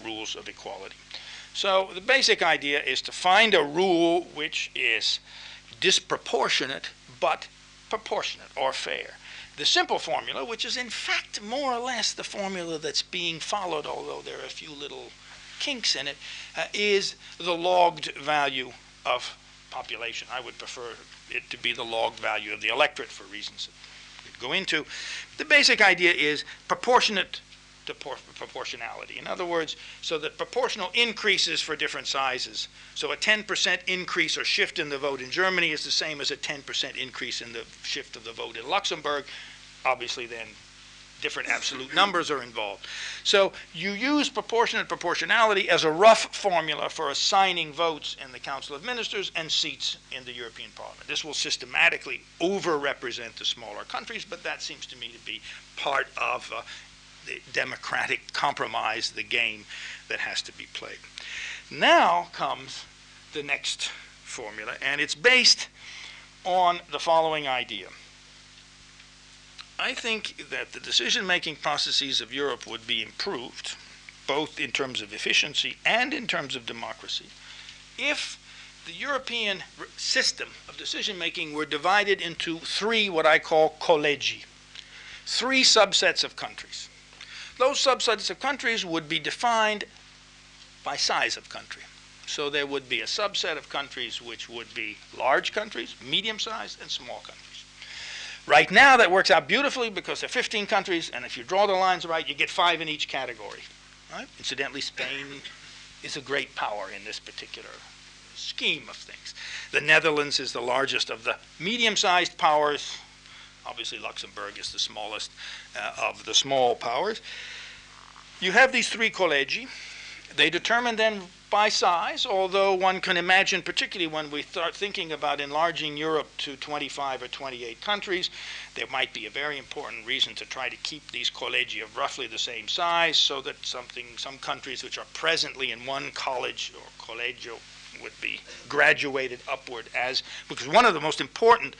rules of equality. So the basic idea is to find a rule which is disproportionate but proportionate or fair. The simple formula, which is in fact more or less the formula that's being followed, although there are a few little kinks in it, uh, is the logged value of population. I would prefer it to be the log value of the electorate for reasons go into. The basic idea is proportionate to por- proportionality. In other words, so that proportional increases for different sizes. So a 10% increase or shift in the vote in Germany is the same as a 10% increase in the shift of the vote in Luxembourg. Obviously, then different absolute numbers are involved. So you use proportionate proportionality as a rough formula for assigning votes in the Council of Ministers and seats in the European Parliament. This will systematically overrepresent the smaller countries, but that seems to me to be part of uh, the democratic compromise, the game that has to be played. Now comes the next formula, and it's based on the following idea. I think that the decision making processes of Europe would be improved, both in terms of efficiency and in terms of democracy, if the European system of decision making were divided into three, what I call collegi, three subsets of countries. Those subsets of countries would be defined by size of country. So there would be a subset of countries which would be large countries, medium sized, and small countries. Right now, that works out beautifully because there are 15 countries, and if you draw the lines right, you get five in each category. Right? Incidentally, Spain is a great power in this particular scheme of things. The Netherlands is the largest of the medium sized powers. Obviously, Luxembourg is the smallest uh, of the small powers. You have these three collegi. They determine then by size, although one can imagine, particularly when we start thinking about enlarging Europe to 25 or 28 countries, there might be a very important reason to try to keep these collegi of roughly the same size so that something, some countries which are presently in one college or collegio would be graduated upward as, because one of the most important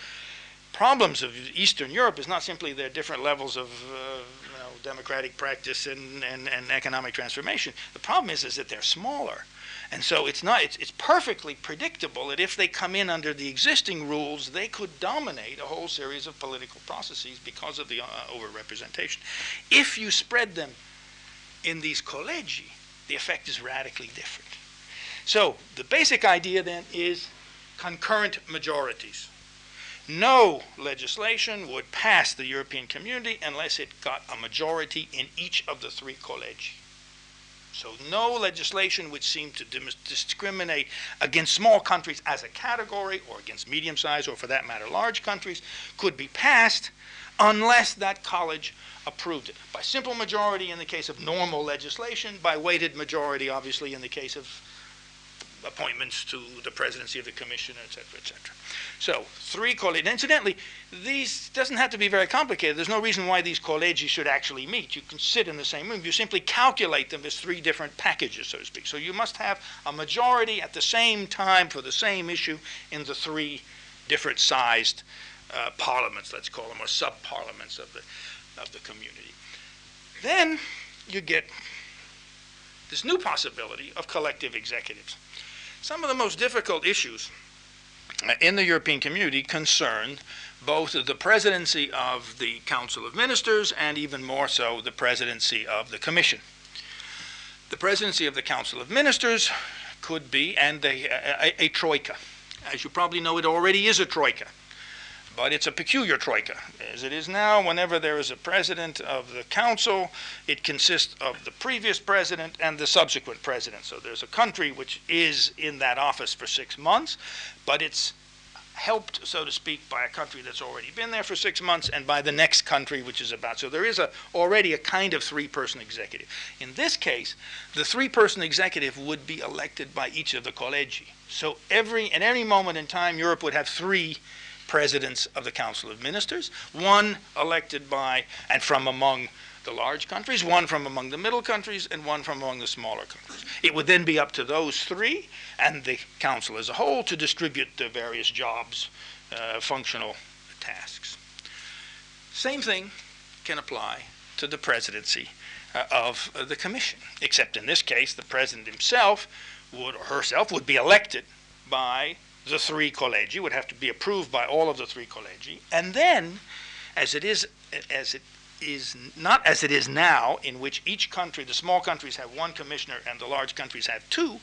problems of Eastern Europe is not simply their different levels of uh, democratic practice and, and, and economic transformation. The problem is, is that they're smaller. And so it's not it's, it's perfectly predictable that if they come in under the existing rules, they could dominate a whole series of political processes because of the uh, overrepresentation. If you spread them in these collegi, the effect is radically different. So the basic idea then is concurrent majorities. No legislation would pass the European community unless it got a majority in each of the three collegi. So no legislation which seemed to discriminate against small countries as a category or against medium-sized or for that matter large countries could be passed unless that college approved it. By simple majority in the case of normal legislation, by weighted majority obviously in the case of appointments to the presidency of the commission, et cetera, et cetera. So three collegi. Incidentally, these doesn't have to be very complicated. There's no reason why these collegi should actually meet. You can sit in the same room. You simply calculate them as three different packages, so to speak. So you must have a majority at the same time for the same issue in the three different sized uh, parliaments, let's call them, or sub-parliaments of the of the community. Then you get this new possibility of collective executives. Some of the most difficult issues uh, in the European community concern both the presidency of the Council of Ministers and even more so the presidency of the Commission. The presidency of the Council of Ministers could be, and a, a, a troika. As you probably know, it already is a troika but it's a peculiar troika. As it is now, whenever there is a president of the council, it consists of the previous president and the subsequent president. So there's a country which is in that office for six months, but it's helped, so to speak, by a country that's already been there for six months and by the next country, which is about. So there is a, already a kind of three person executive. In this case, the three person executive would be elected by each of the collegi. So every, at any moment in time, Europe would have three presidents of the Council of Ministers, one elected by and from among the large countries, one from among the middle countries, and one from among the smaller countries. It would then be up to those three and the Council as a whole to distribute the various jobs, uh, functional tasks. Same thing can apply to the presidency uh, of uh, the Commission, except in this case, the president himself would or herself would be elected by the three collegi, would have to be approved by all of the three collegi, and then, as it is, as it is not as it is now, in which each country, the small countries have one commissioner and the large countries have two,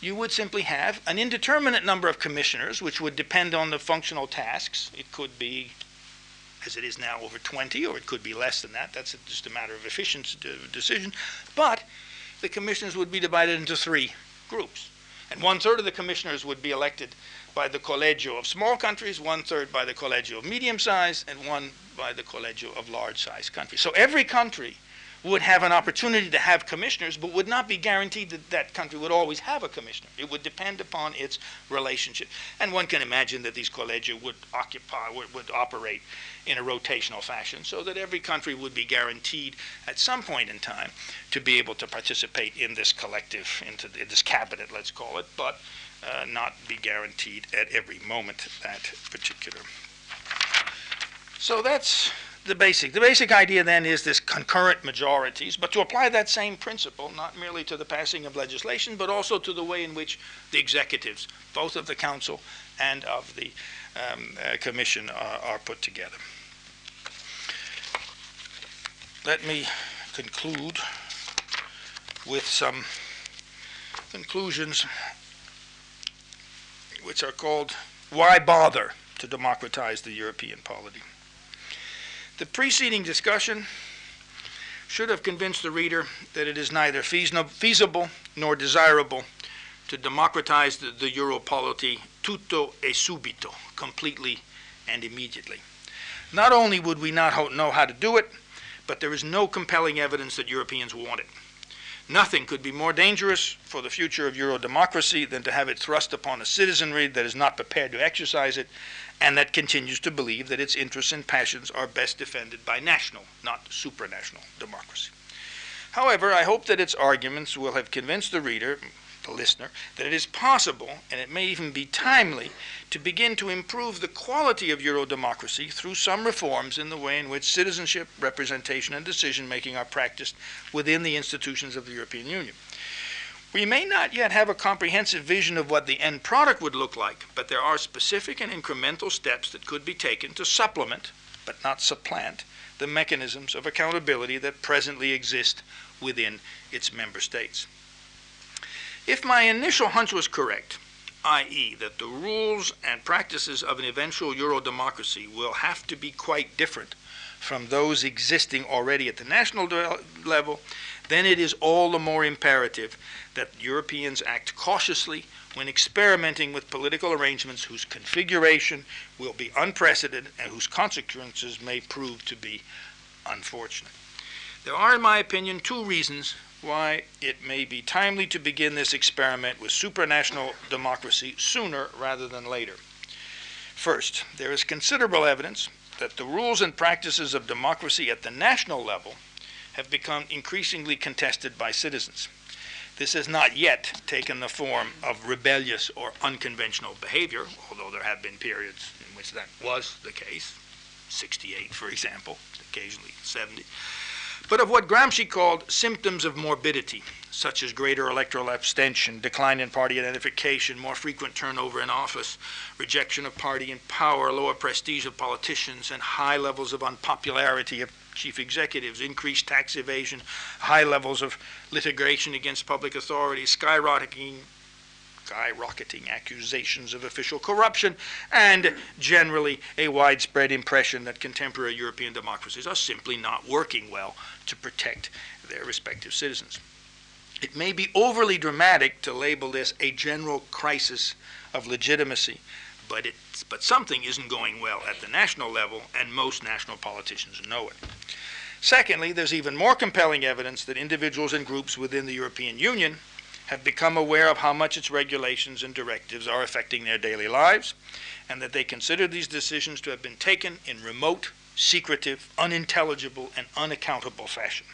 you would simply have an indeterminate number of commissioners, which would depend on the functional tasks. It could be, as it is now, over 20, or it could be less than that. That's just a matter of efficiency decision. But the commissioners would be divided into three groups. And one third of the commissioners would be elected by the Collegio of small countries, one third by the Collegio of medium size, and one by the Collegio of large size countries. So every country would have an opportunity to have commissioners, but would not be guaranteed that that country would always have a commissioner. It would depend upon its relationship. And one can imagine that these collegia would occupy, would, would operate in a rotational fashion so that every country would be guaranteed at some point in time to be able to participate in this collective, into this cabinet, let's call it, but uh, not be guaranteed at every moment that particular. So that's the basic. The basic idea then is this concurrent majorities, but to apply that same principle, not merely to the passing of legislation, but also to the way in which the executives, both of the council and of the um, uh, commission, are, are put together. Let me conclude with some conclusions which are called Why Bother to Democratize the European Polity? The preceding discussion should have convinced the reader that it is neither feasible nor desirable to democratize the, the euro polity tutto e subito, completely and immediately. Not only would we not know how to do it, but there is no compelling evidence that Europeans want it. Nothing could be more dangerous for the future of Euro democracy than to have it thrust upon a citizenry that is not prepared to exercise it and that continues to believe that its interests and passions are best defended by national, not supranational democracy. However, I hope that its arguments will have convinced the reader, the listener, that it is possible, and it may even be timely, to begin to improve the quality of Euro democracy through some reforms in the way in which citizenship, representation, and decision making are practiced within the institutions of the European Union. We may not yet have a comprehensive vision of what the end product would look like, but there are specific and incremental steps that could be taken to supplement, but not supplant, the mechanisms of accountability that presently exist within its member states. If my initial hunch was correct, i.e., that the rules and practices of an eventual Euro democracy will have to be quite different from those existing already at the national level, then it is all the more imperative that Europeans act cautiously when experimenting with political arrangements whose configuration will be unprecedented and whose consequences may prove to be unfortunate. There are, in my opinion, two reasons why it may be timely to begin this experiment with supranational democracy sooner rather than later. First, there is considerable evidence that the rules and practices of democracy at the national level have become increasingly contested by citizens. This has not yet taken the form of rebellious or unconventional behavior, although there have been periods in which that was the case, 68, for example, occasionally 70, but of what Gramsci called symptoms of morbidity, such as greater electoral abstention, decline in party identification, more frequent turnover in office, rejection of party and power, lower prestige of politicians, and high levels of unpopularity of chief executives, increased tax evasion, high levels of litigation against public authorities, skyrocketing skyrocketing accusations of official corruption, and generally a widespread impression that contemporary European democracies are simply not working well to protect their respective citizens. It may be overly dramatic to label this a general crisis of legitimacy, but, it's, but something isn't going well at the national level, and most national politicians know it. Secondly, there's even more compelling evidence that individuals and groups within the European Union have become aware of how much its regulations and directives are affecting their daily lives, and that they consider these decisions to have been taken in remote, secretive, unintelligible, and unaccountable fashion.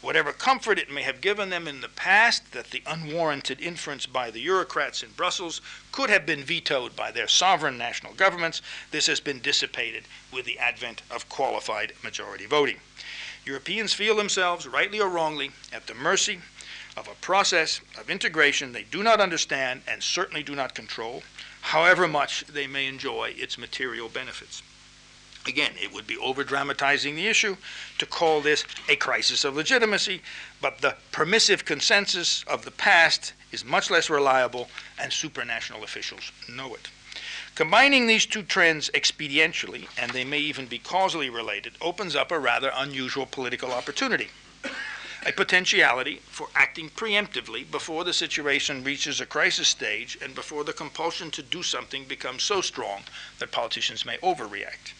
Whatever comfort it may have given them in the past that the unwarranted inference by the bureaucrats in Brussels could have been vetoed by their sovereign national governments, this has been dissipated with the advent of qualified majority voting. Europeans feel themselves, rightly or wrongly, at the mercy of a process of integration they do not understand and certainly do not control, however much they may enjoy its material benefits. Again, it would be over dramatizing the issue to call this a crisis of legitimacy, but the permissive consensus of the past is much less reliable, and supranational officials know it. Combining these two trends expedientially, and they may even be causally related, opens up a rather unusual political opportunity. A potentiality for acting preemptively before the situation reaches a crisis stage and before the compulsion to do something becomes so strong that politicians may overreact.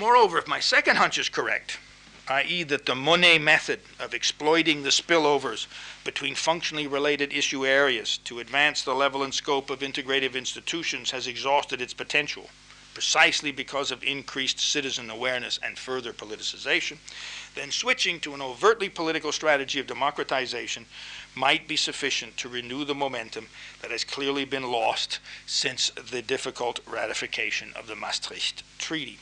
Moreover, if my second hunch is correct, i.e., that the Monnet method of exploiting the spillovers between functionally related issue areas to advance the level and scope of integrative institutions has exhausted its potential, precisely because of increased citizen awareness and further politicization, then switching to an overtly political strategy of democratization might be sufficient to renew the momentum that has clearly been lost since the difficult ratification of the Maastricht Treaty.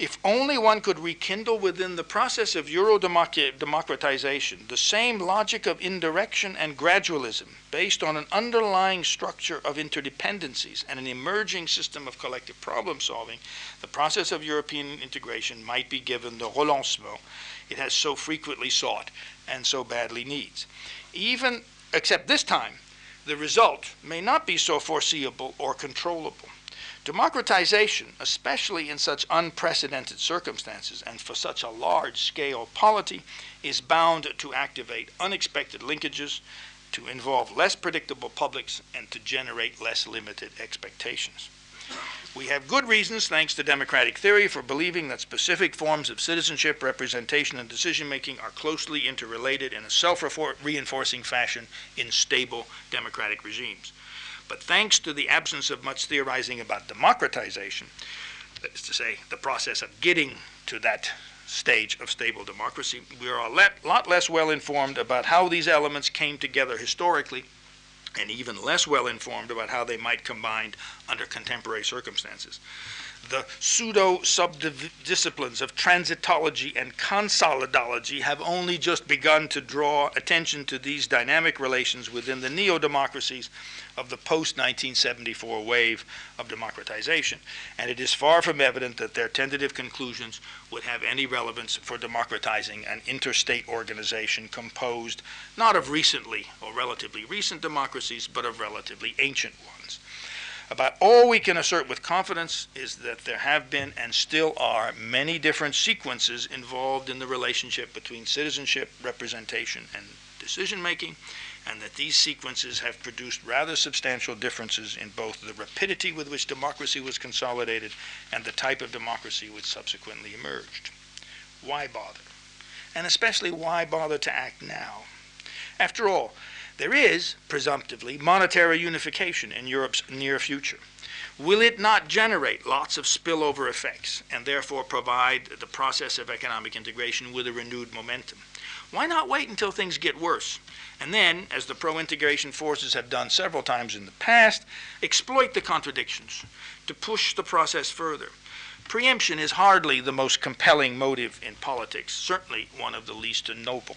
If only one could rekindle within the process of Euro democratization the same logic of indirection and gradualism based on an underlying structure of interdependencies and an emerging system of collective problem solving, the process of European integration might be given the relancement it has so frequently sought and so badly needs. Even, except this time, the result may not be so foreseeable or controllable. Democratization, especially in such unprecedented circumstances and for such a large scale polity, is bound to activate unexpected linkages, to involve less predictable publics, and to generate less limited expectations. We have good reasons, thanks to democratic theory, for believing that specific forms of citizenship, representation, and decision making are closely interrelated in a self reinforcing fashion in stable democratic regimes. But thanks to the absence of much theorizing about democratization, that is to say, the process of getting to that stage of stable democracy, we are a lot less well informed about how these elements came together historically, and even less well informed about how they might combine under contemporary circumstances the pseudo subdisciplines of transitology and consolidology have only just begun to draw attention to these dynamic relations within the neo democracies of the post 1974 wave of democratization. And it is far from evident that their tentative conclusions would have any relevance for democratizing an interstate organization composed not of recently or relatively recent democracies, but of relatively ancient ones. About all we can assert with confidence is that there have been and still are many different sequences involved in the relationship between citizenship, representation, and decision making, and that these sequences have produced rather substantial differences in both the rapidity with which democracy was consolidated and the type of democracy which subsequently emerged. Why bother? And especially, why bother to act now? After all, there is, presumptively, monetary unification in Europe's near future. Will it not generate lots of spillover effects and therefore provide the process of economic integration with a renewed momentum? Why not wait until things get worse? And then, as the pro integration forces have done several times in the past, exploit the contradictions to push the process further. Preemption is hardly the most compelling motive in politics, certainly one of the least noble.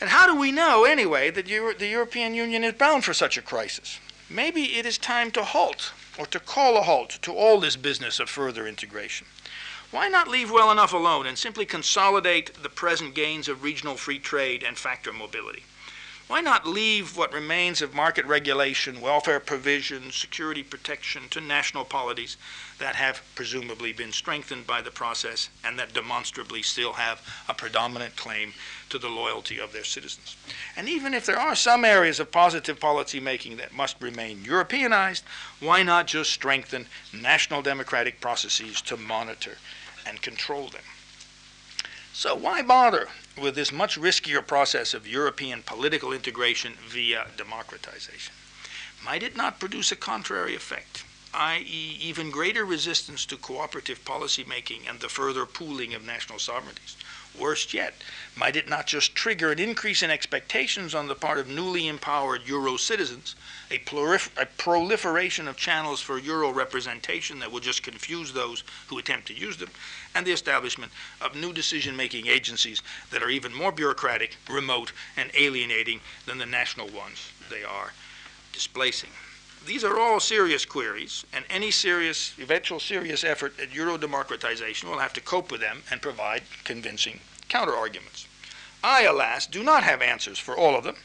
And how do we know, anyway, that Euro- the European Union is bound for such a crisis? Maybe it is time to halt, or to call a halt, to all this business of further integration. Why not leave well enough alone and simply consolidate the present gains of regional free trade and factor mobility? Why not leave what remains of market regulation, welfare provision, security protection to national polities that have presumably been strengthened by the process and that demonstrably still have a predominant claim to the loyalty of their citizens? And even if there are some areas of positive policymaking that must remain Europeanized, why not just strengthen national democratic processes to monitor and control them? So why bother with this much riskier process of European political integration via democratization? Might it not produce a contrary effect, i.e., even greater resistance to cooperative policy making and the further pooling of national sovereignties? Worst yet, might it not just trigger an increase in expectations on the part of newly empowered Euro citizens, a, prolif- a, proliferation of channels for Euro representation that will just confuse those who attempt to use them, and the establishment of new decision making agencies that are even more bureaucratic, remote, and alienating than the national ones they are displacing? These are all serious queries, and any serious, eventual serious effort at Euro democratization will have to cope with them and provide convincing counterarguments. I, alas, do not have answers for all of them,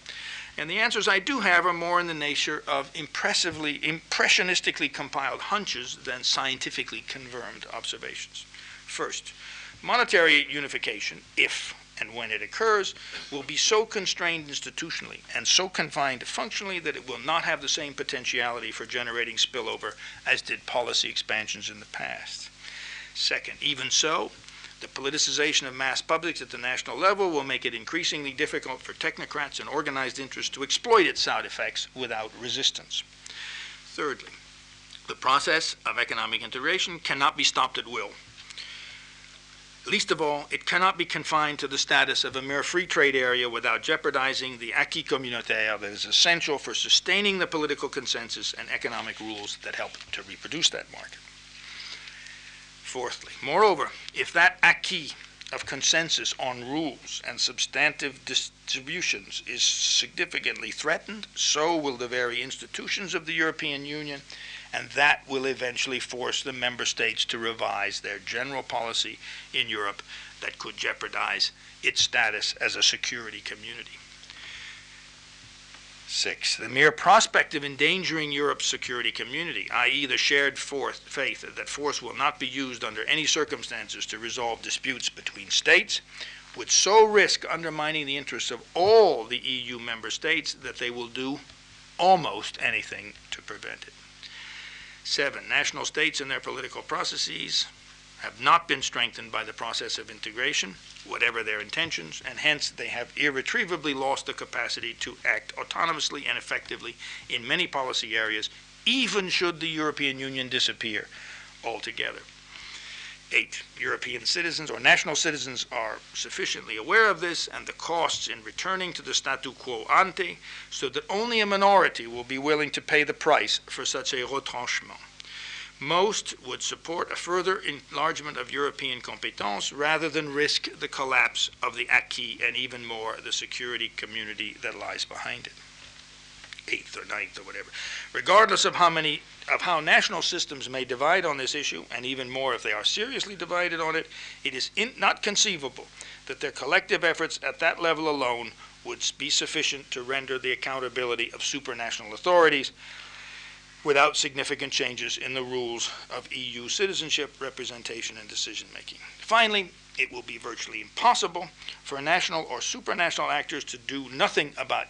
and the answers I do have are more in the nature of impressively, impressionistically compiled hunches than scientifically confirmed observations. First, monetary unification, if and when it occurs, will be so constrained institutionally and so confined functionally that it will not have the same potentiality for generating spillover as did policy expansions in the past. Second, even so, the politicization of mass publics at the national level will make it increasingly difficult for technocrats and organized interests to exploit its side effects without resistance. Thirdly, the process of economic integration cannot be stopped at will. Least of all, it cannot be confined to the status of a mere free trade area without jeopardizing the acquis communautaire that is essential for sustaining the political consensus and economic rules that help to reproduce that market. Fourthly, moreover, if that acquis of consensus on rules and substantive distributions is significantly threatened, so will the very institutions of the European Union and that will eventually force the member states to revise their general policy in Europe that could jeopardize its status as a security community. Six, the mere prospect of endangering Europe's security community, i.e., the shared forth, faith that force will not be used under any circumstances to resolve disputes between states, would so risk undermining the interests of all the EU member states that they will do almost anything to prevent it. Seven, national states and their political processes have not been strengthened by the process of integration, whatever their intentions, and hence they have irretrievably lost the capacity to act autonomously and effectively in many policy areas, even should the European Union disappear altogether. Eight, European citizens or national citizens are sufficiently aware of this and the costs in returning to the statu quo ante, so that only a minority will be willing to pay the price for such a retranchement. Most would support a further enlargement of European competence rather than risk the collapse of the acquis and even more the security community that lies behind it. Eighth or ninth or whatever. Regardless of how many of how national systems may divide on this issue, and even more if they are seriously divided on it, it is in, not conceivable that their collective efforts at that level alone would be sufficient to render the accountability of supranational authorities without significant changes in the rules of EU citizenship, representation, and decision making. Finally, it will be virtually impossible for national or supranational actors to do nothing about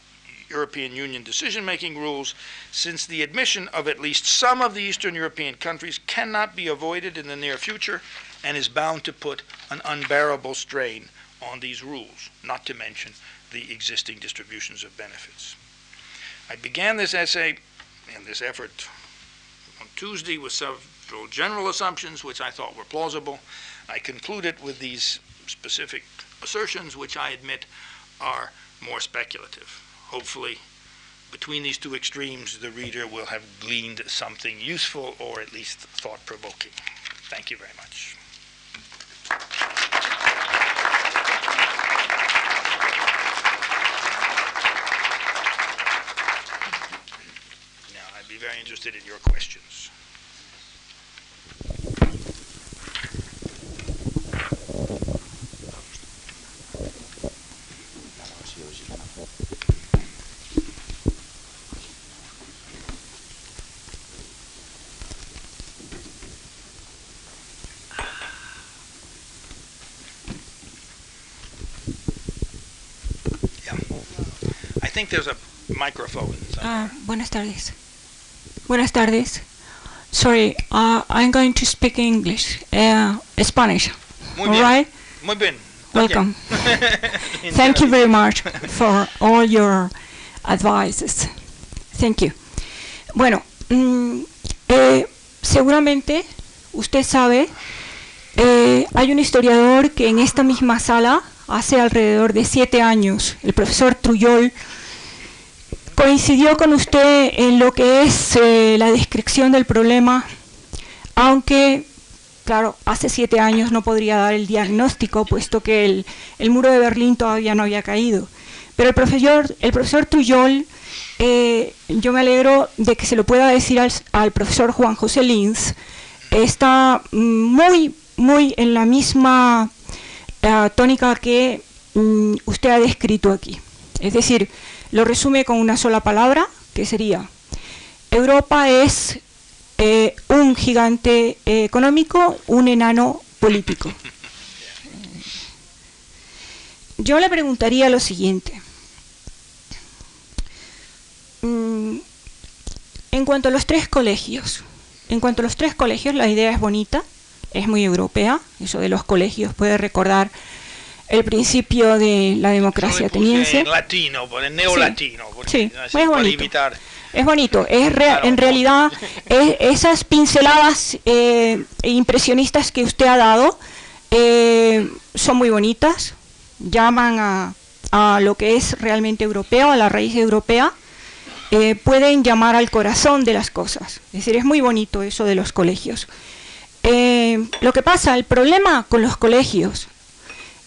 European Union decision making rules, since the admission of at least some of the Eastern European countries cannot be avoided in the near future and is bound to put an unbearable strain on these rules, not to mention the existing distributions of benefits. I began this essay and this effort on Tuesday with several general assumptions which I thought were plausible. I concluded with these specific assertions, which I admit are more speculative hopefully, between these two extremes, the reader will have gleaned something useful or at least thought provoking. Thank you very much. Now, I'd be very interested in your questions. I think there's a microphone. Uh, buenas tardes. Buenas tardes. Sorry, uh, I'm going to speak English, uh, Spanish. Muy All bien. right? Muy bien. Welcome. Thank you very much for all your advices. Thank you. Bueno, mm, eh, seguramente usted sabe, eh, hay un historiador que en esta misma sala, hace alrededor de siete años, el profesor Trujol, coincidió con usted en lo que es eh, la descripción del problema, aunque, claro, hace siete años no podría dar el diagnóstico, puesto que el, muro de Berlín todavía no había caído. Pero el profesor, Trujol eh, yo me alegro de que se lo pueda decir al, profesor Juan José Lins. Está muy, muy en la misma uh, tónica que um, usted ha descrito aquí. Es decir, lo resume con una sola palabra, que sería, Europa es eh, un gigante eh, económico, un enano político. Yo le preguntaría lo siguiente. Mm, en cuanto a los tres colegios, en cuanto a los tres colegios, la idea es bonita, es muy europea, eso de los colegios puede recordar el principio de la democracia ateniense. En latino, en neolatino, sí, sí es bonito. Es bonito, es en realidad es, esas pinceladas eh, impresionistas que usted ha dado eh, son muy bonitas, llaman a, a, lo que es realmente europeo, a la raíz europea, eh, pueden llamar al corazón de las cosas. Es decir, es muy bonito eso de los colegios. Eh, lo que pasa, el problema con los colegios,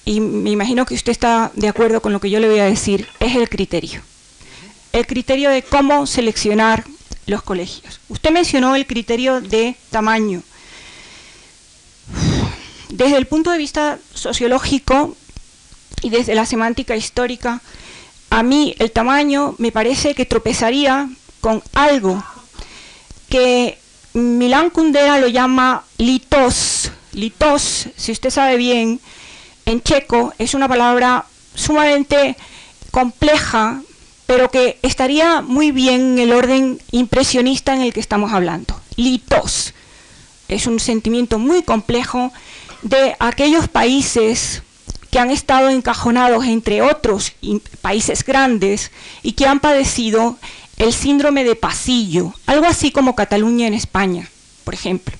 y me imagino que usted está de acuerdo con lo que yo le voy a decir, es el criterio el criterio de cómo seleccionar los colegios. Usted mencionó el criterio de tamaño. Desde el punto de vista sociológico y desde la semántica histórica, a mí el tamaño me parece que tropezaría con algo que Milán Kundera lo llama litos. Litos, si usted sabe bien, en checo es una palabra sumamente compleja, pero que estaría muy bien en el orden impresionista en el que estamos hablando. Litos es un sentimiento muy complejo de aquellos países que han estado encajonados entre otros países grandes y que han padecido el síndrome de pasillo, algo así como Cataluña en España, por ejemplo.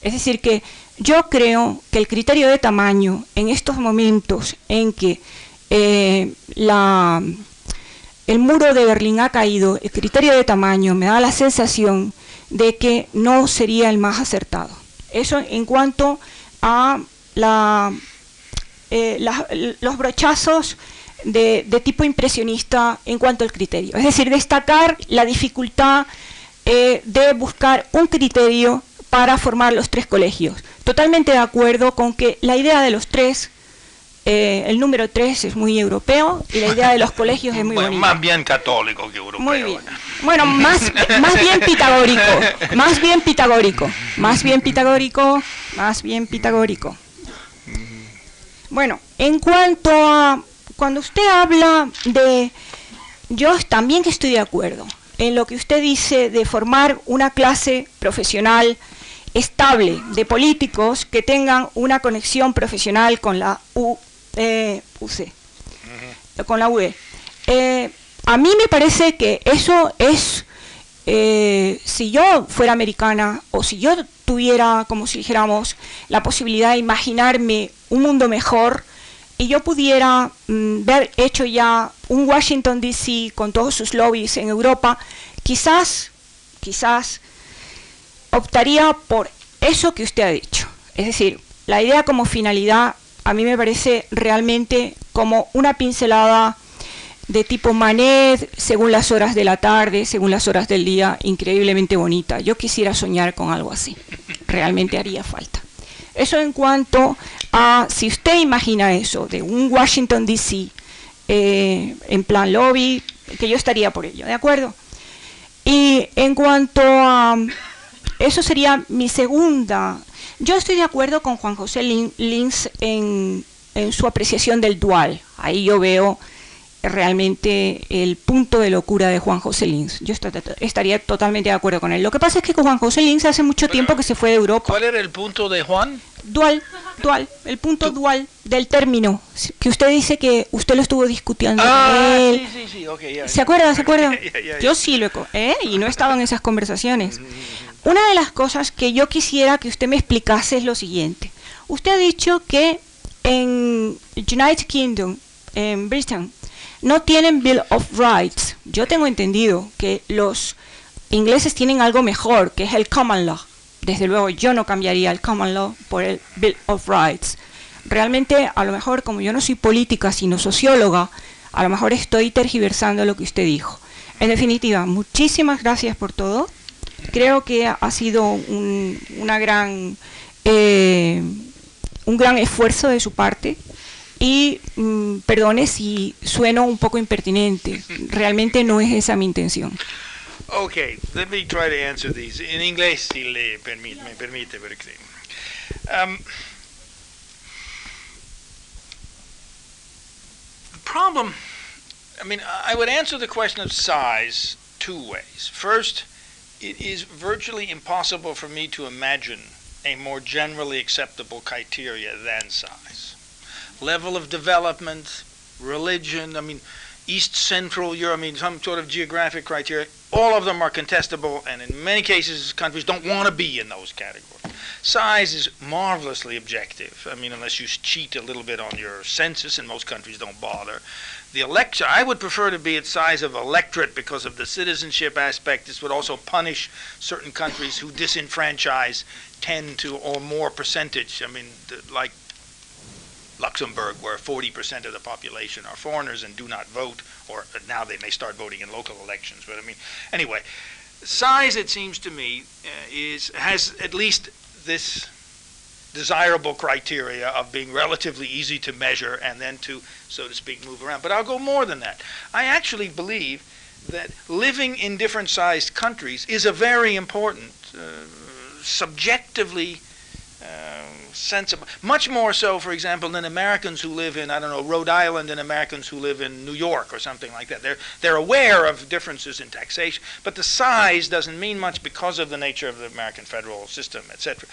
Es decir, que yo creo que el criterio de tamaño en estos momentos en que eh, la el muro de Berlín ha caído, el criterio de tamaño me da la sensación de que no sería el más acertado. Eso en cuanto a eh, los brochazos de, tipo impresionista en cuanto al criterio. Es decir, destacar la dificultad eh, de buscar un criterio para formar los tres colegios. Totalmente de acuerdo con que la idea de los tres eh, el número 3 es muy europeo y la idea de los colegios es muy bueno, bonita. Más bien católico que europeo. Muy bien. Bueno, más, más bien pitagórico, más bien pitagórico, más bien pitagórico, más bien pitagórico. Bueno, en cuanto a cuando usted habla de, yo también estoy de acuerdo en lo que usted dice de formar una clase profesional estable de políticos que tengan una conexión profesional con la U eh, con la UE. Eh, a mí me parece que eso es, eh, si yo fuera americana o si yo tuviera, como si dijéramos, la posibilidad de imaginarme un mundo mejor y yo pudiera mm, ver hecho ya un Washington DC con todos sus lobbies en Europa, quizás, quizás optaría por eso que usted ha dicho. Es decir, la idea como finalidad a mí me parece realmente como una pincelada de tipo manet, según las horas de la tarde, según las horas del día, increíblemente bonita. Yo quisiera soñar con algo así, realmente haría falta. Eso en cuanto a, si usted imagina eso, de un Washington DC eh, en plan lobby, que yo estaría por ello, ¿de acuerdo? Y en cuanto a, eso sería mi segunda yo estoy de acuerdo con Juan José Lins en, su apreciación del dual. Ahí yo veo realmente el punto de locura de Juan José Lins. Yo estaría totalmente de acuerdo con él. Lo que pasa es que con Juan José Lins hace mucho tiempo que se fue de Europa. ¿Cuál era el punto de Juan? Dual, dual, el punto dual del término, que usted dice que usted lo estuvo discutiendo ah, Sí, sí, sí, okay, ¿Se acuerda? ¿Se acuerda? Yo sí lo he, ¿eh? y no he estado en esas conversaciones. Una de las cosas que yo quisiera que usted me explicase es lo siguiente. Usted ha dicho que en United Kingdom, en Britain, no tienen Bill of Rights. Yo tengo entendido que los ingleses tienen algo mejor, que es el Common Law. Desde luego yo no cambiaría el Common Law por el Bill of Rights. Realmente, a lo mejor, como yo no soy política, sino socióloga, a lo mejor estoy tergiversando lo que usted dijo. En definitiva, muchísimas gracias por todo. Creo que ha sido un, una gran, eh, un gran esfuerzo de su parte y mm, perdone si sueno un poco impertinente, realmente no es esa mi intención. Okay, let me try to answer these. In inglés, si le permite, me permite, porque, um, the problem, I mean, I would answer the question of size two ways. First, it is virtually impossible for me to imagine a more generally acceptable criteria than size. Level of development, religion, I mean, East Central Europe, I mean, some sort of geographic criteria, all of them are contestable, and in many cases, countries don't want to be in those categories. Size is marvelously objective. I mean, unless you cheat a little bit on your census, and most countries don't bother. The election, I would prefer to be at size of electorate because of the citizenship aspect. This would also punish certain countries who disenfranchise 10 to or more percentage. I mean, like Luxembourg, where 40% of the population are foreigners and do not vote, or now they may start voting in local elections. But I mean, anyway, size, it seems to me, uh, is has at least this desirable criteria of being relatively easy to measure and then to, so to speak, move around. But I'll go more than that. I actually believe that living in different sized countries is a very important, uh, subjectively uh, sensible. Much more so, for example, than Americans who live in, I don't know, Rhode Island and Americans who live in New York or something like that. They're, they're aware of differences in taxation, but the size doesn't mean much because of the nature of the American federal system, etc.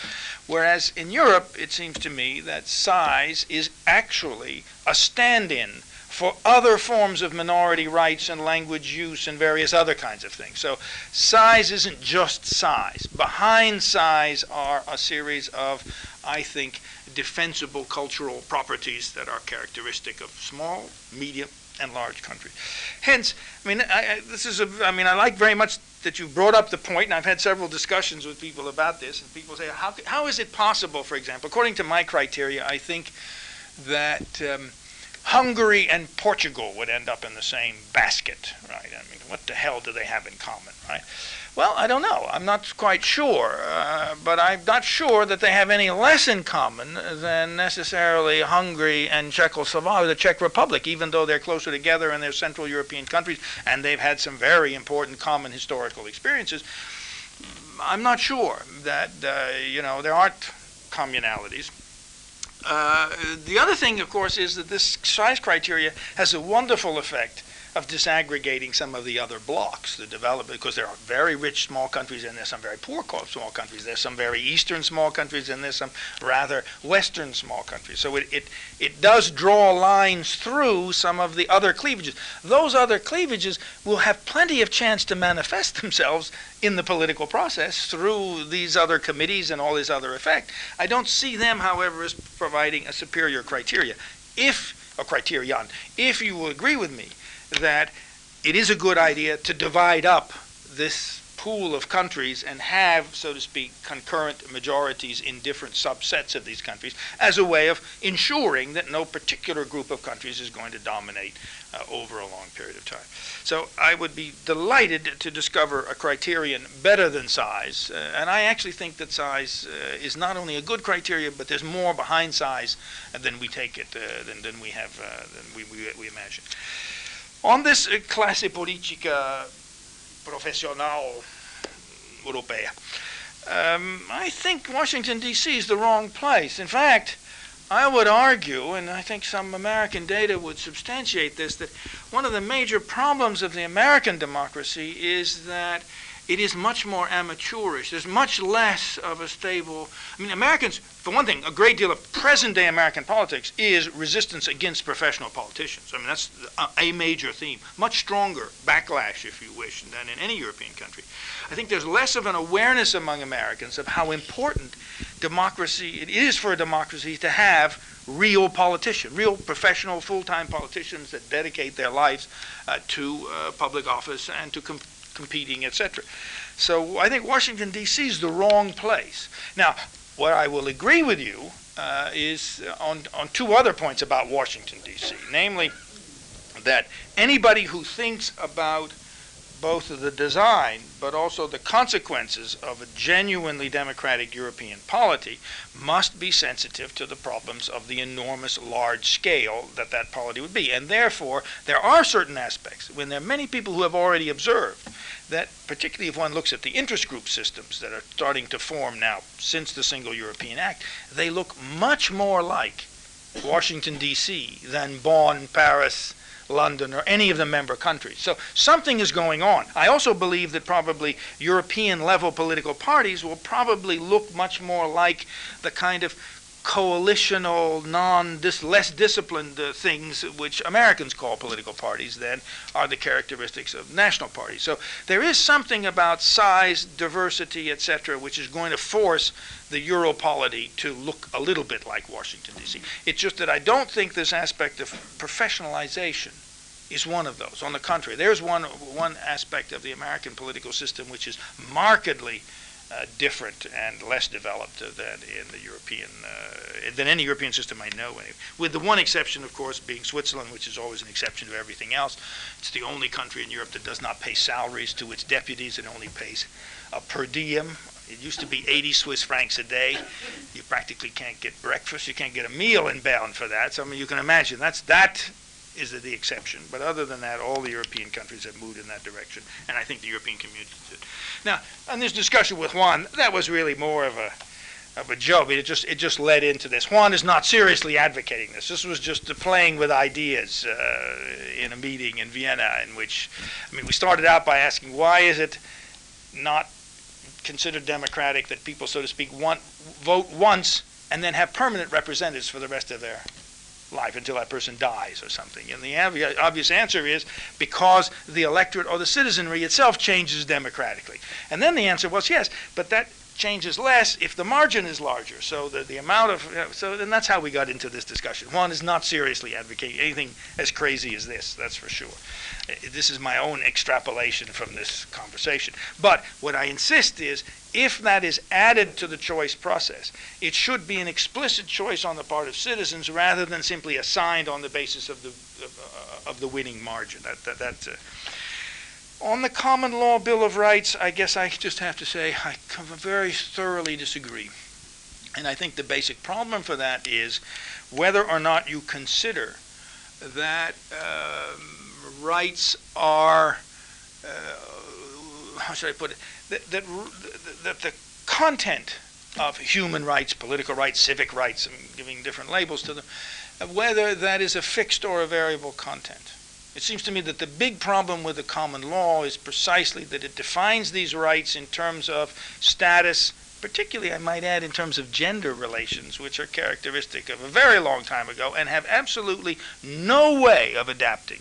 Whereas in Europe, it seems to me that size is actually a stand in for other forms of minority rights and language use and various other kinds of things. So size isn't just size. Behind size are a series of, I think, defensible cultural properties that are characteristic of small, medium, and large countries. Hence, I mean, I, I, this is a, I mean, I like very much that you brought up the point, and I've had several discussions with people about this, and people say, how, how is it possible, for example, according to my criteria, I think that um, Hungary and Portugal would end up in the same basket, right? I mean, what the hell do they have in common, right? Well, I don't know. I'm not quite sure, uh, but I'm not sure that they have any less in common than necessarily Hungary and Czechoslovakia, the Czech Republic, even though they're closer together and they're Central European countries and they've had some very important common historical experiences. I'm not sure that uh, you know there aren't communalities. Uh, the other thing, of course, is that this size criteria has a wonderful effect of disaggregating some of the other blocks, the development, because there are very rich small countries and there's some very poor small countries. There's some very eastern small countries and there's some rather western small countries. So it, it, it does draw lines through some of the other cleavages. Those other cleavages will have plenty of chance to manifest themselves in the political process through these other committees and all this other effect. I don't see them, however, as providing a superior criteria. If, a criterion, if you will agree with me that it is a good idea to divide up this pool of countries and have, so to speak, concurrent majorities in different subsets of these countries as a way of ensuring that no particular group of countries is going to dominate uh, over a long period of time. So I would be delighted to discover a criterion better than size. Uh, and I actually think that size uh, is not only a good criteria, but there's more behind size than we take it, uh, than, than we have, uh, than we, we, we imagine. On this uh, classe politica professional europea, um, I think Washington, D.C. is the wrong place. In fact, I would argue, and I think some American data would substantiate this, that one of the major problems of the American democracy is that it is much more amateurish. There's much less of a stable. I mean, Americans, for one thing, a great deal of present day American politics is resistance against professional politicians. I mean, that's a major theme. Much stronger backlash, if you wish, than in any European country. I think there's less of an awareness among Americans of how important democracy it is for a democracy to have real politicians, real professional, full-time politicians that dedicate their lives uh, to uh, public office and to com- competing, etc. So I think Washington, D.C. is the wrong place. Now, what I will agree with you uh, is on, on two other points about Washington, D.C., namely that anybody who thinks about both of the design but also the consequences of a genuinely democratic European polity must be sensitive to the problems of the enormous large scale that that polity would be. And therefore, there are certain aspects, when there are many people who have already observed that, particularly if one looks at the interest group systems that are starting to form now since the Single European Act, they look much more like Washington, D.C. than Bonn, Paris, London, or any of the member countries. So something is going on. I also believe that probably European level political parties will probably look much more like the kind of coalitional, non, dis, less disciplined uh, things which Americans call political parties then are the characteristics of national parties. So there is something about size, diversity, etc., which is going to force the Europolity to look a little bit like Washington D.C. It's just that I don't think this aspect of professionalization is one of those. On the contrary, there's one one aspect of the American political system which is markedly uh, different and less developed than in the European, uh, than any European system I know. Anyway. With the one exception, of course, being Switzerland, which is always an exception to everything else. It's the only country in Europe that does not pay salaries to its deputies it only pays a per diem. It used to be 80 Swiss francs a day. You practically can't get breakfast. You can't get a meal in Bern for that. So I mean, you can imagine that's that is the exception. But other than that, all the European countries have moved in that direction, and I think the European community did. Now, on this discussion with Juan, that was really more of a of a joke. It just it just led into this. Juan is not seriously advocating this. This was just playing with ideas uh, in a meeting in Vienna, in which, I mean, we started out by asking why is it not considered democratic that people, so to speak, want, vote once and then have permanent representatives for the rest of their life until that person dies or something. And the obvious answer is because the electorate or the citizenry itself changes democratically. And then the answer was yes, but that changes less if the margin is larger. So the, the amount of, so then that's how we got into this discussion. Juan is not seriously advocating anything as crazy as this, that's for sure. This is my own extrapolation from this conversation. But what I insist is if that is added to the choice process, it should be an explicit choice on the part of citizens rather than simply assigned on the basis of the, of, uh, of the winning margin. That, that, that uh, on the common law Bill of Rights, I guess I just have to say I very thoroughly disagree. And I think the basic problem for that is whether or not you consider that uh, rights are, uh, how should I put it, that, that, that the content of human rights, political rights, civic rights, I'm giving different labels to them, whether that is a fixed or a variable content. It seems to me that the big problem with the common law is precisely that it defines these rights in terms of status, particularly, I might add, in terms of gender relations, which are characteristic of a very long time ago and have absolutely no way of adapting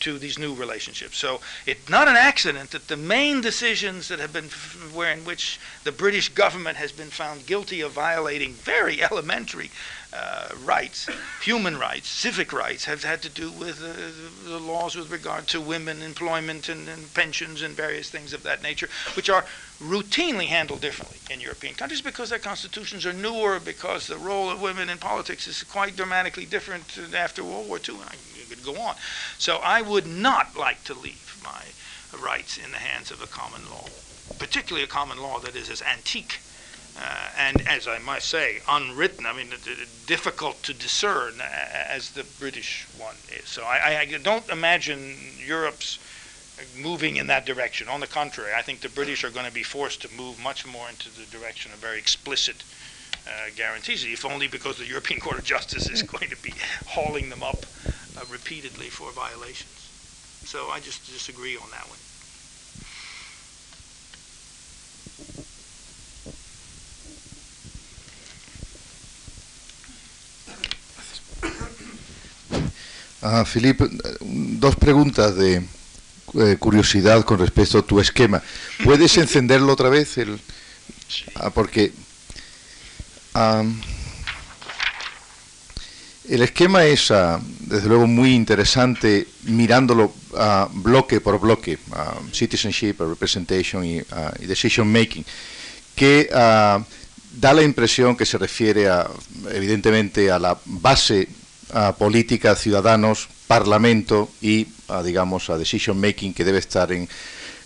to these new relationships. So it's not an accident that the main decisions that have been where in which the British government has been found guilty of violating very elementary uh, rights, human rights, civic rights, have had to do with uh, the laws with regard to women, employment, and, and, pensions, and various things of that nature, which are routinely handled differently in European countries because their constitutions are newer, because the role of women in politics is quite dramatically different after World War II. Could go on. So I would not like to leave my rights in the hands of a common law, particularly a common law that is as antique uh, and as I must say, unwritten. I mean, difficult to discern as the British one is. So I, I don't imagine Europe's moving in that direction. On the contrary, I think the British are going to be forced to move much more into the direction of very explicit uh, guarantees, if only because the European Court of Justice is going to be hauling them up uh, repeatedly for violations. So I just disagree on that one. Ah, Filipe, dos preguntas de eh, curiosidad con respecto a tu esquema. ¿Puedes encenderlo otra vez? El, ah, porque el esquema es, ah, desde luego, muy interesante mirándolo bloque por bloque, citizenship, representation y, y, decision making, que da la impresión que se refiere, a, evidentemente, a la base política, ciudadanos, parlamento y, digamos, a decision making que debe estar en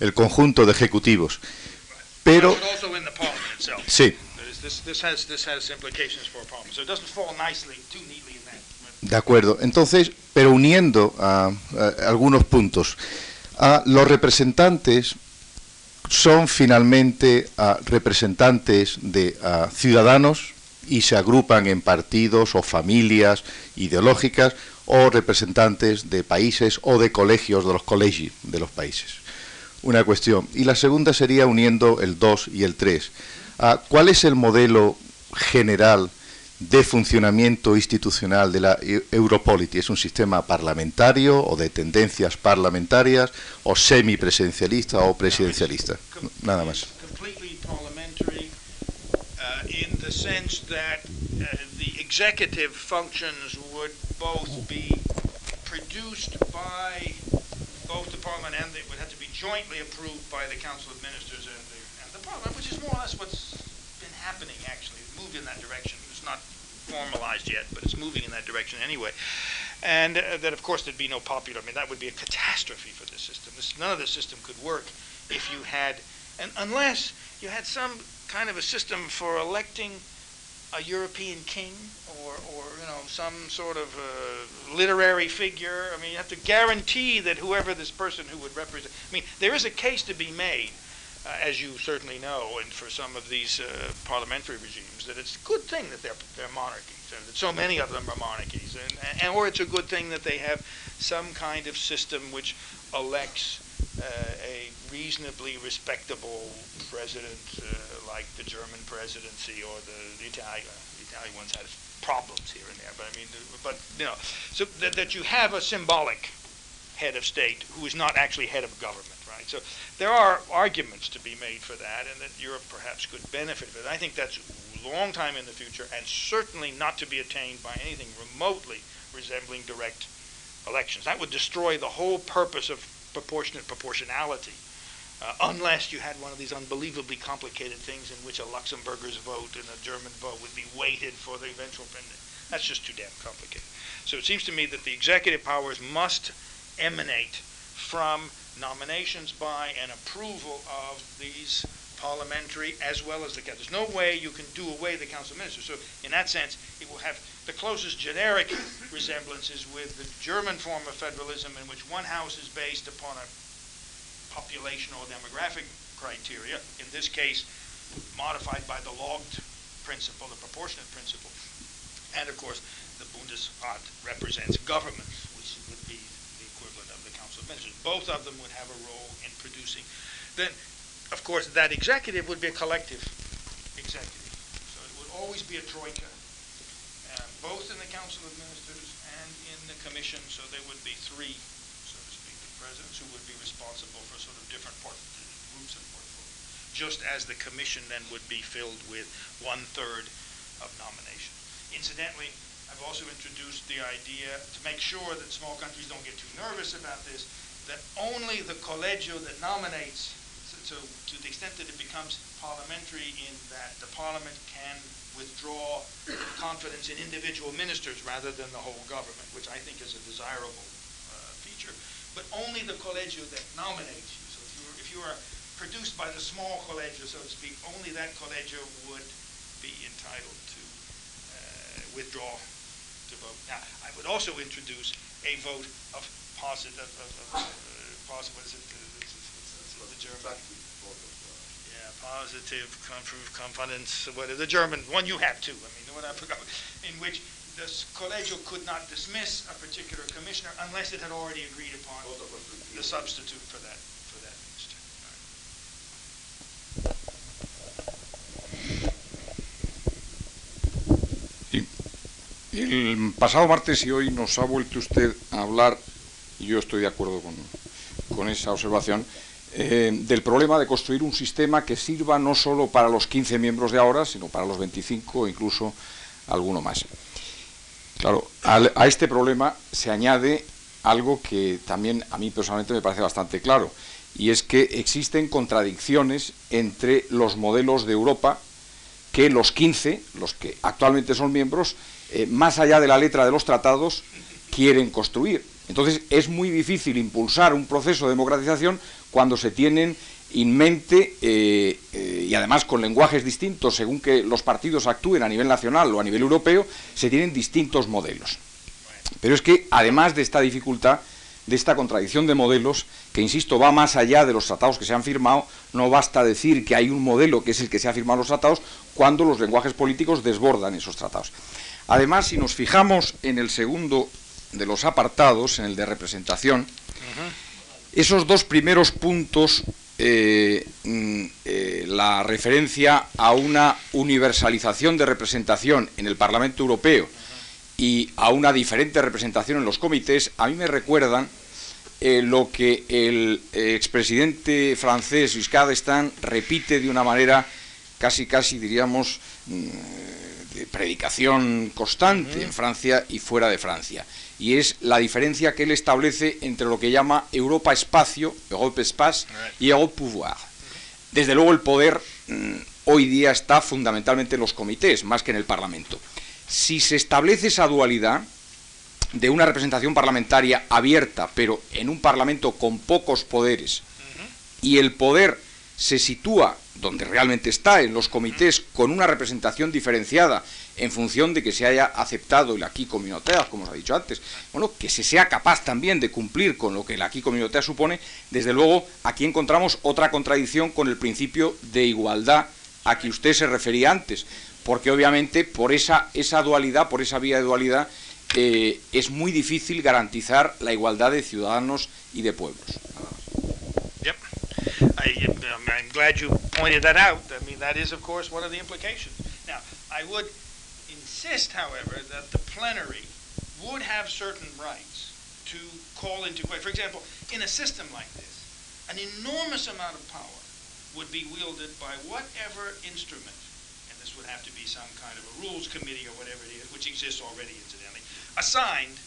el conjunto de ejecutivos. Pero sí, This, has, this has implications for so it doesn't fall nicely, too neatly in that. de acuerdo. Entonces, pero uniendo algunos puntos, los representantes son finalmente ah, representantes de ah, ciudadanos y se agrupan en partidos o familias ideológicas o representantes de países o de colegios de los colegios de los países. Una cuestión. Y la segunda sería uniendo el 2 y el 3. Ah, ¿Cuál es el modelo general de funcionamiento institucional de la Eu- Europolity? ¿Es un sistema parlamentario o de tendencias parlamentarias o semipresidencialista o presidencialista? Nada más. Uh, in the sense that uh, the executive functions would both be produced by both the parliament and it would have to be jointly approved by the council of ministers and the, which is more or less what's been happening actually. It's moved in that direction. It's not formalized yet, but it's moving in that direction anyway. And uh, that, of course, there'd be no popular. I mean, that would be a catastrophe for the system. This, none of the system could work if you had, and unless you had some kind of a system for electing a European king or, or you know, some sort of uh, literary figure. I mean, you have to guarantee that whoever this person who would represent. I mean, there is a case to be made, uh, as you certainly know, and for some of these uh, parliamentary regimes, that it's a good thing that they're, they're monarchies, and that so many of them are monarchies, and, and or it's a good thing that they have some kind of system which elects uh, a reasonably respectable president, uh, like the German presidency or the, the Italian. The Italian ones had problems here and there, but I mean, but you know, so that, that you have a symbolic head of state who is not actually head of government, So there are arguments to be made for that, and that Europe perhaps could benefit from it. I think that's a long time in the future, and certainly not to be attained by anything remotely resembling direct elections. That would destroy the whole purpose of proportionate proportionality, uh, unless you had one of these unbelievably complicated things in which a Luxembourger's vote and a German vote would be weighted for the eventual. That's just too damn complicated. So it seems to me that the executive powers must emanate from nominations by and approval of these parliamentary as well as the there's no way you can do away the council ministers so in that sense it will have the closest generic resemblances with the German form of federalism in which one house is based upon a population or demographic criteria in this case modified by the logged principle the proportionate principle. And of course the Bundesrat represents governments which would be the equivalent both of them would have a role in producing then of course, that executive would be a collective executive. So it would always be a troika, uh, both in the Council of Ministers and in the Commission. So there would be three, so to speak, the presidents who would be responsible for sort of different port- groups of portfolio. Just as the Commission then would be filled with one-third of nomination. Incidentally, Also introduced the idea to make sure that small countries don't get too nervous about this, that only the collegio that nominates so to the extent that it becomes parliamentary in that the parliament can withdraw confidence in individual ministers rather than the whole government, which I think is a desirable uh, feature, but only the collegio that nominates you. So if you were, if you are produced by the small collegio, so to speak, only that collegio would be entitled to uh, withdraw to vote. Now, I would also introduce a vote of positive, of, of, uh, positive, what is it, it's- it's- it's- the German? Yeah, positive confidence, what is the German, one you have too, I mean, what I forgot, in which the collegio could not dismiss a particular commissioner unless it had already agreed upon the substitute for that, El pasado martes y hoy nos ha vuelto usted a hablar, y yo estoy de acuerdo con, con esa observación, eh, del problema de construir un sistema que sirva no solo para los 15 miembros de ahora, sino para los 25 o incluso alguno más. Claro, a este problema se añade algo que también a mí personalmente me parece bastante claro, y es que existen contradicciones entre los modelos de Europa que los 15, los que actualmente son miembros, eh, más allá de la letra de los tratados, quieren construir. Entonces es muy difícil impulsar un proceso de democratización cuando se tienen en mente eh, eh, y además con lenguajes distintos según que los partidos actúen a nivel nacional o a nivel europeo, se tienen distintos modelos. Pero es que además de esta dificultad, de esta contradicción de modelos, que insisto va más allá de los tratados que se han firmado, no basta decir que hay un modelo que es el que se ha firmado los tratados cuando los lenguajes políticos desbordan esos tratados. Además, si nos fijamos en el segundo de los apartados, en el de representación, esos dos primeros puntos, eh, mm, eh, la referencia a una universalización de representación en el Parlamento Europeo y a una diferente representación en los comités, a mí me recuerdan eh, lo que el expresidente francés Giscard d'Estaing repite de una manera casi, casi diríamos, de predicación constante en Francia y fuera de Francia y es la diferencia que él establece entre lo que llama Europa espacio, Europe espace, y Europe pouvoir. Desde luego el poder mm, hoy día está fundamentalmente en los comités, más que en el Parlamento. Si se establece esa dualidad de una representación parlamentaria abierta, pero en un Parlamento con pocos poderes, y el poder se sitúa donde realmente está, en los comités, con una representación diferenciada en función de que se haya aceptado el aquí communautaire, como os ha dicho antes, bueno, que se sea capaz también de cumplir con lo que el aquí communautaire supone, desde luego aquí encontramos otra contradicción con el principio de igualdad a que usted se refería antes, porque obviamente por esa, esa dualidad, por esa vía de dualidad, eh, es muy difícil garantizar la igualdad de ciudadanos y de pueblos. I, um, I'm glad you pointed that out. I mean, that is, of course, one of the implications. Now, I would insist, however, that the plenary would have certain rights to call into question. For example, in a system like this, an enormous amount of power would be wielded by whatever instrument, and this would have to be some kind of a rules committee or whatever it is, which exists already, incidentally, assigned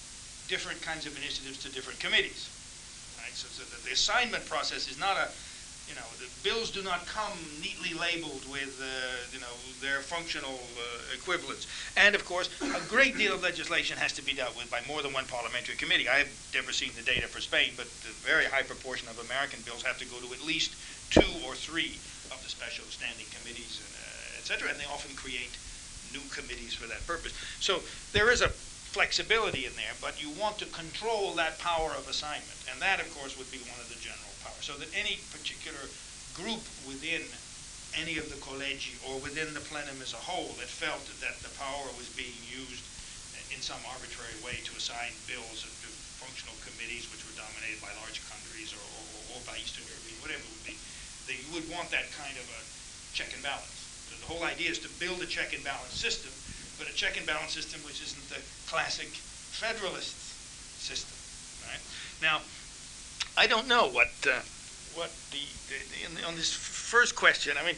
different kinds of initiatives to different committees. Right? So, so the assignment process is not a you know, the bills do not come neatly labeled with, uh, you know, their functional uh, equivalents. And of course, a great deal of legislation has to be dealt with by more than one parliamentary committee. I have never seen the data for Spain, but the very high proportion of American bills have to go to at least two or three of the special standing committees, and, uh, et cetera, and they often create new committees for that purpose. So there is a flexibility in there, but you want to control that power of assignment, and that, of course, would be one of the general so that any particular group within any of the collegi or within the plenum as a whole that felt that the power was being used in some arbitrary way to assign bills to functional committees which were dominated by large countries or, or, or by Eastern European, whatever it would be, that you would want that kind of a check and balance. The whole idea is to build a check and balance system, but a check and balance system which isn't the classic federalist system. Right? Now, I don't know what uh, what the, the, the on this first question. I mean,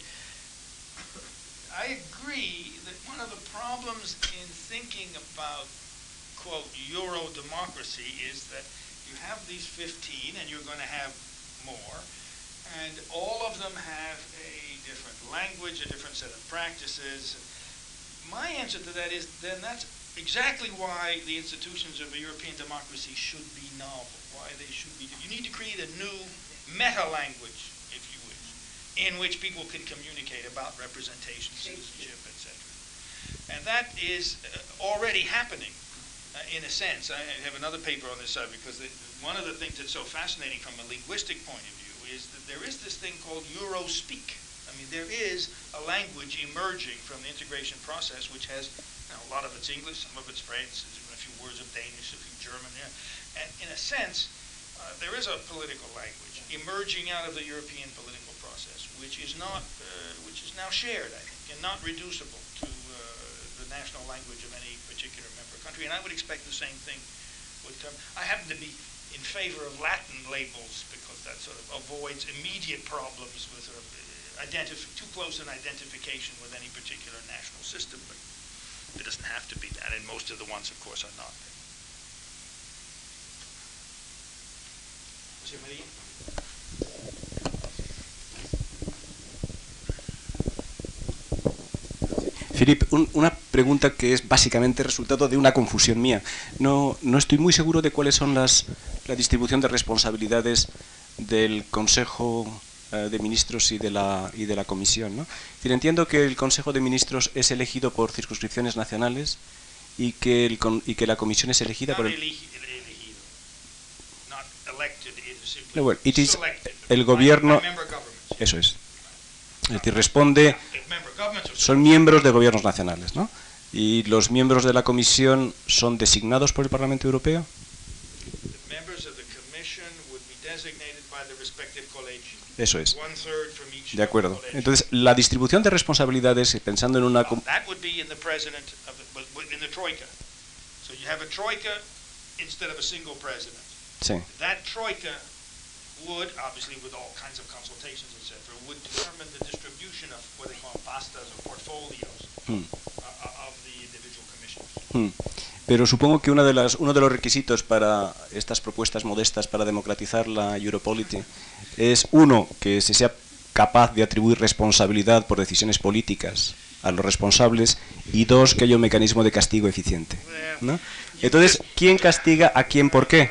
I agree that one of the problems in thinking about quote Euro democracy is that you have these 15 and you're going to have more, and all of them have a different language, a different set of practices. My answer to that is then that's exactly why the institutions of a European democracy should be novel why they should be. You need to create a new meta language, if you wish, in which people can communicate about representation, citizenship, etc. And that is uh, already happening. Uh, in a sense, I have another paper on this subject because one of the things that's so fascinating from a linguistic point of view is that there is this thing called Eurospeak. I mean, there is a language emerging from the integration process which has you know, a lot of it's English, some of it's French, a few words of Danish, a few German. Yeah. And in a sense, uh, there is a political language emerging out of the European political process, which is not, uh, which is now shared, I think, and not reducible to uh, the national language of any particular member country. And I would expect the same thing would come. I happen to be in favor of Latin labels because that sort of avoids immediate problems with sort of uh, identif- too close an identification with any particular national system. But it doesn't have to be that, and most of the ones, of course, are not. Philip, un- una pregunta que es básicamente resultado de una confusión mía. No, no estoy muy seguro de cuáles son las la distribución de responsabilidades del Consejo eh, de Ministros y de la y de la Comisión. ¿no? Decir, entiendo que el Consejo de Ministros es elegido por circunscripciones nacionales y que el y que la Comisión es elegida por el no, well, it is el gobierno. Eso es. Es decir, responde. Son miembros de gobiernos nacionales, ¿no? ¿Y los miembros de la comisión son designados por el Parlamento Europeo? Eso es. De acuerdo. Entonces, la distribución de responsabilidades, pensando en una... Sí. Would, obviously with all kinds of consultations, et cetera, would determine the distribution of what they call pastas or portfolios Hmm. uh, uh, of the individual commissioners. Hmm. Pero supongo que una de las, uno de los requisitos para estas propuestas modestas para democratizar la Europolity es, uno, que se sea capaz de atribuir responsabilidad por decisiones políticas a los responsables y dos, que haya un mecanismo de castigo eficiente. ¿no? Entonces, ¿quién castiga a quién por qué?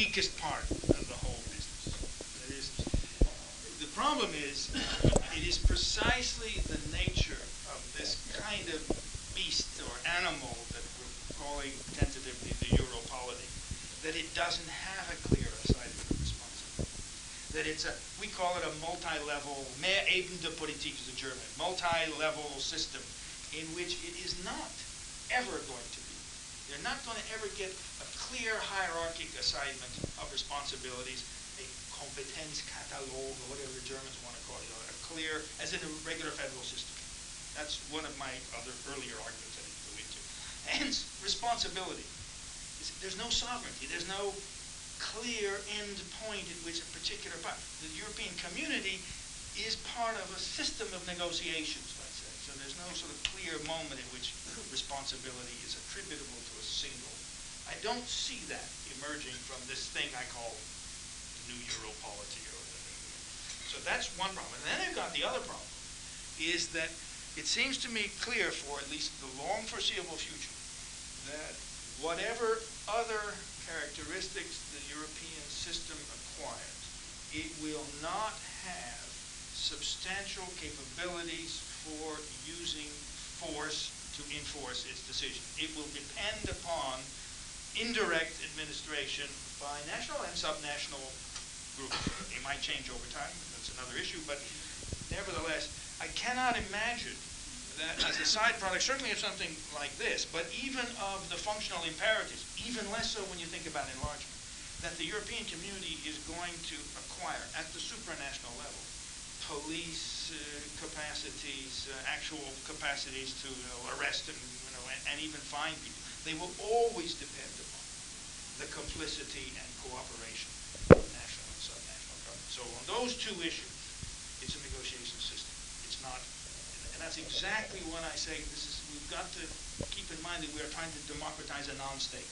Weakest part of the whole business. That is, the problem is, it is precisely the nature of this kind of beast or animal that we're calling tentatively the Europolity, that it doesn't have a clear assignment of responsibility. That it's a, we call it a multi-level, mehr Ebene Politik is the German, multi-level system in which it is not ever going to be they're not going to ever get a clear hierarchic assignment of responsibilities, a Kompetenzkatalog, or whatever the Germans want to call it, a clear, as in a regular federal system. That's one of my other earlier arguments I didn't go into. Hence, responsibility. There's no sovereignty. There's no clear end point at which a particular part. The European community is part of a system of negotiations, let's say. So there's no sort of clear moment in which responsibility is attributable to a single. I don't see that emerging from this thing I call the new Europolity or whatever. So that's one problem. And then I've got the other problem, is that it seems to me clear for at least the long foreseeable future that whatever other characteristics the European system acquires, it will not have substantial capabilities for using force to enforce its decision. It will depend upon indirect administration by national and subnational groups. They might change over time, that's another issue, but nevertheless, I cannot imagine that as a side product, certainly of something like this, but even of the functional imperatives, even less so when you think about enlargement, that the European community is going to acquire at the supranational level police uh, capacities, uh, actual capacities to you know, arrest and, you know, and, and even fine people. They will always depend upon the complicity and cooperation of national and subnational governments. So on those two issues, it's a negotiation system. It's not, and that's exactly when I say this is, we've got to keep in mind that we are trying to democratize a non-state.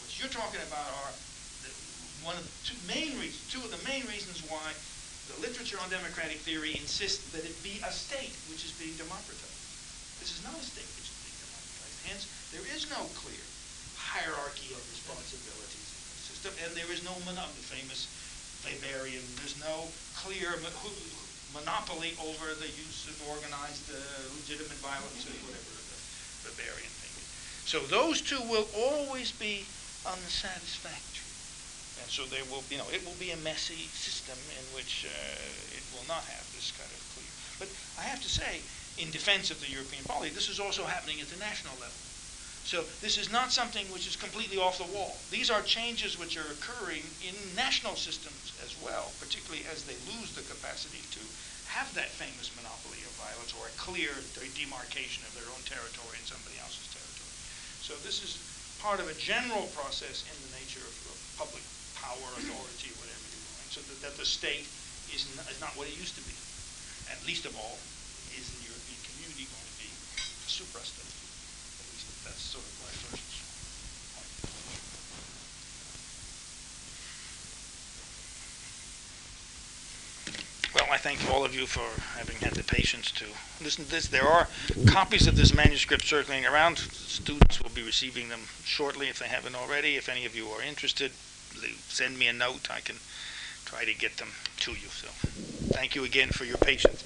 What you're talking about are the, one of the two main reasons, two of the main reasons why the literature on democratic theory insists that it be a state which is being democratized. This is not a state which is being democratized. Hence, there is no clear hierarchy of responsibilities in the system, and there is no. The famous Weberian, there's no clear mo- who- monopoly over the use of organized uh, legitimate violence or whatever the Weberian thing is. So those two will always be unsatisfactory. And so there will, you know, it will be a messy system in which uh, it will not have this kind of clear. But I have to say, in defense of the European polity, this is also happening at the national level. So this is not something which is completely off the wall. These are changes which are occurring in national systems as well, particularly as they lose the capacity to have that famous monopoly of violence or a clear demarcation of their own territory and somebody else's territory. So this is part of a general process in the nature of, of public power, authority, whatever you want, so that, that the state is not, is not what it used to be. And least of all, is the European community going to be suprastate? At least that's sort of my first point. Well, I thank all of you for having had the patience to listen to this. There are copies of this manuscript circulating around. Students will be receiving them shortly if they haven't already. If any of you are interested, send me a note. I can try to get them to you. So, thank you again for your patience.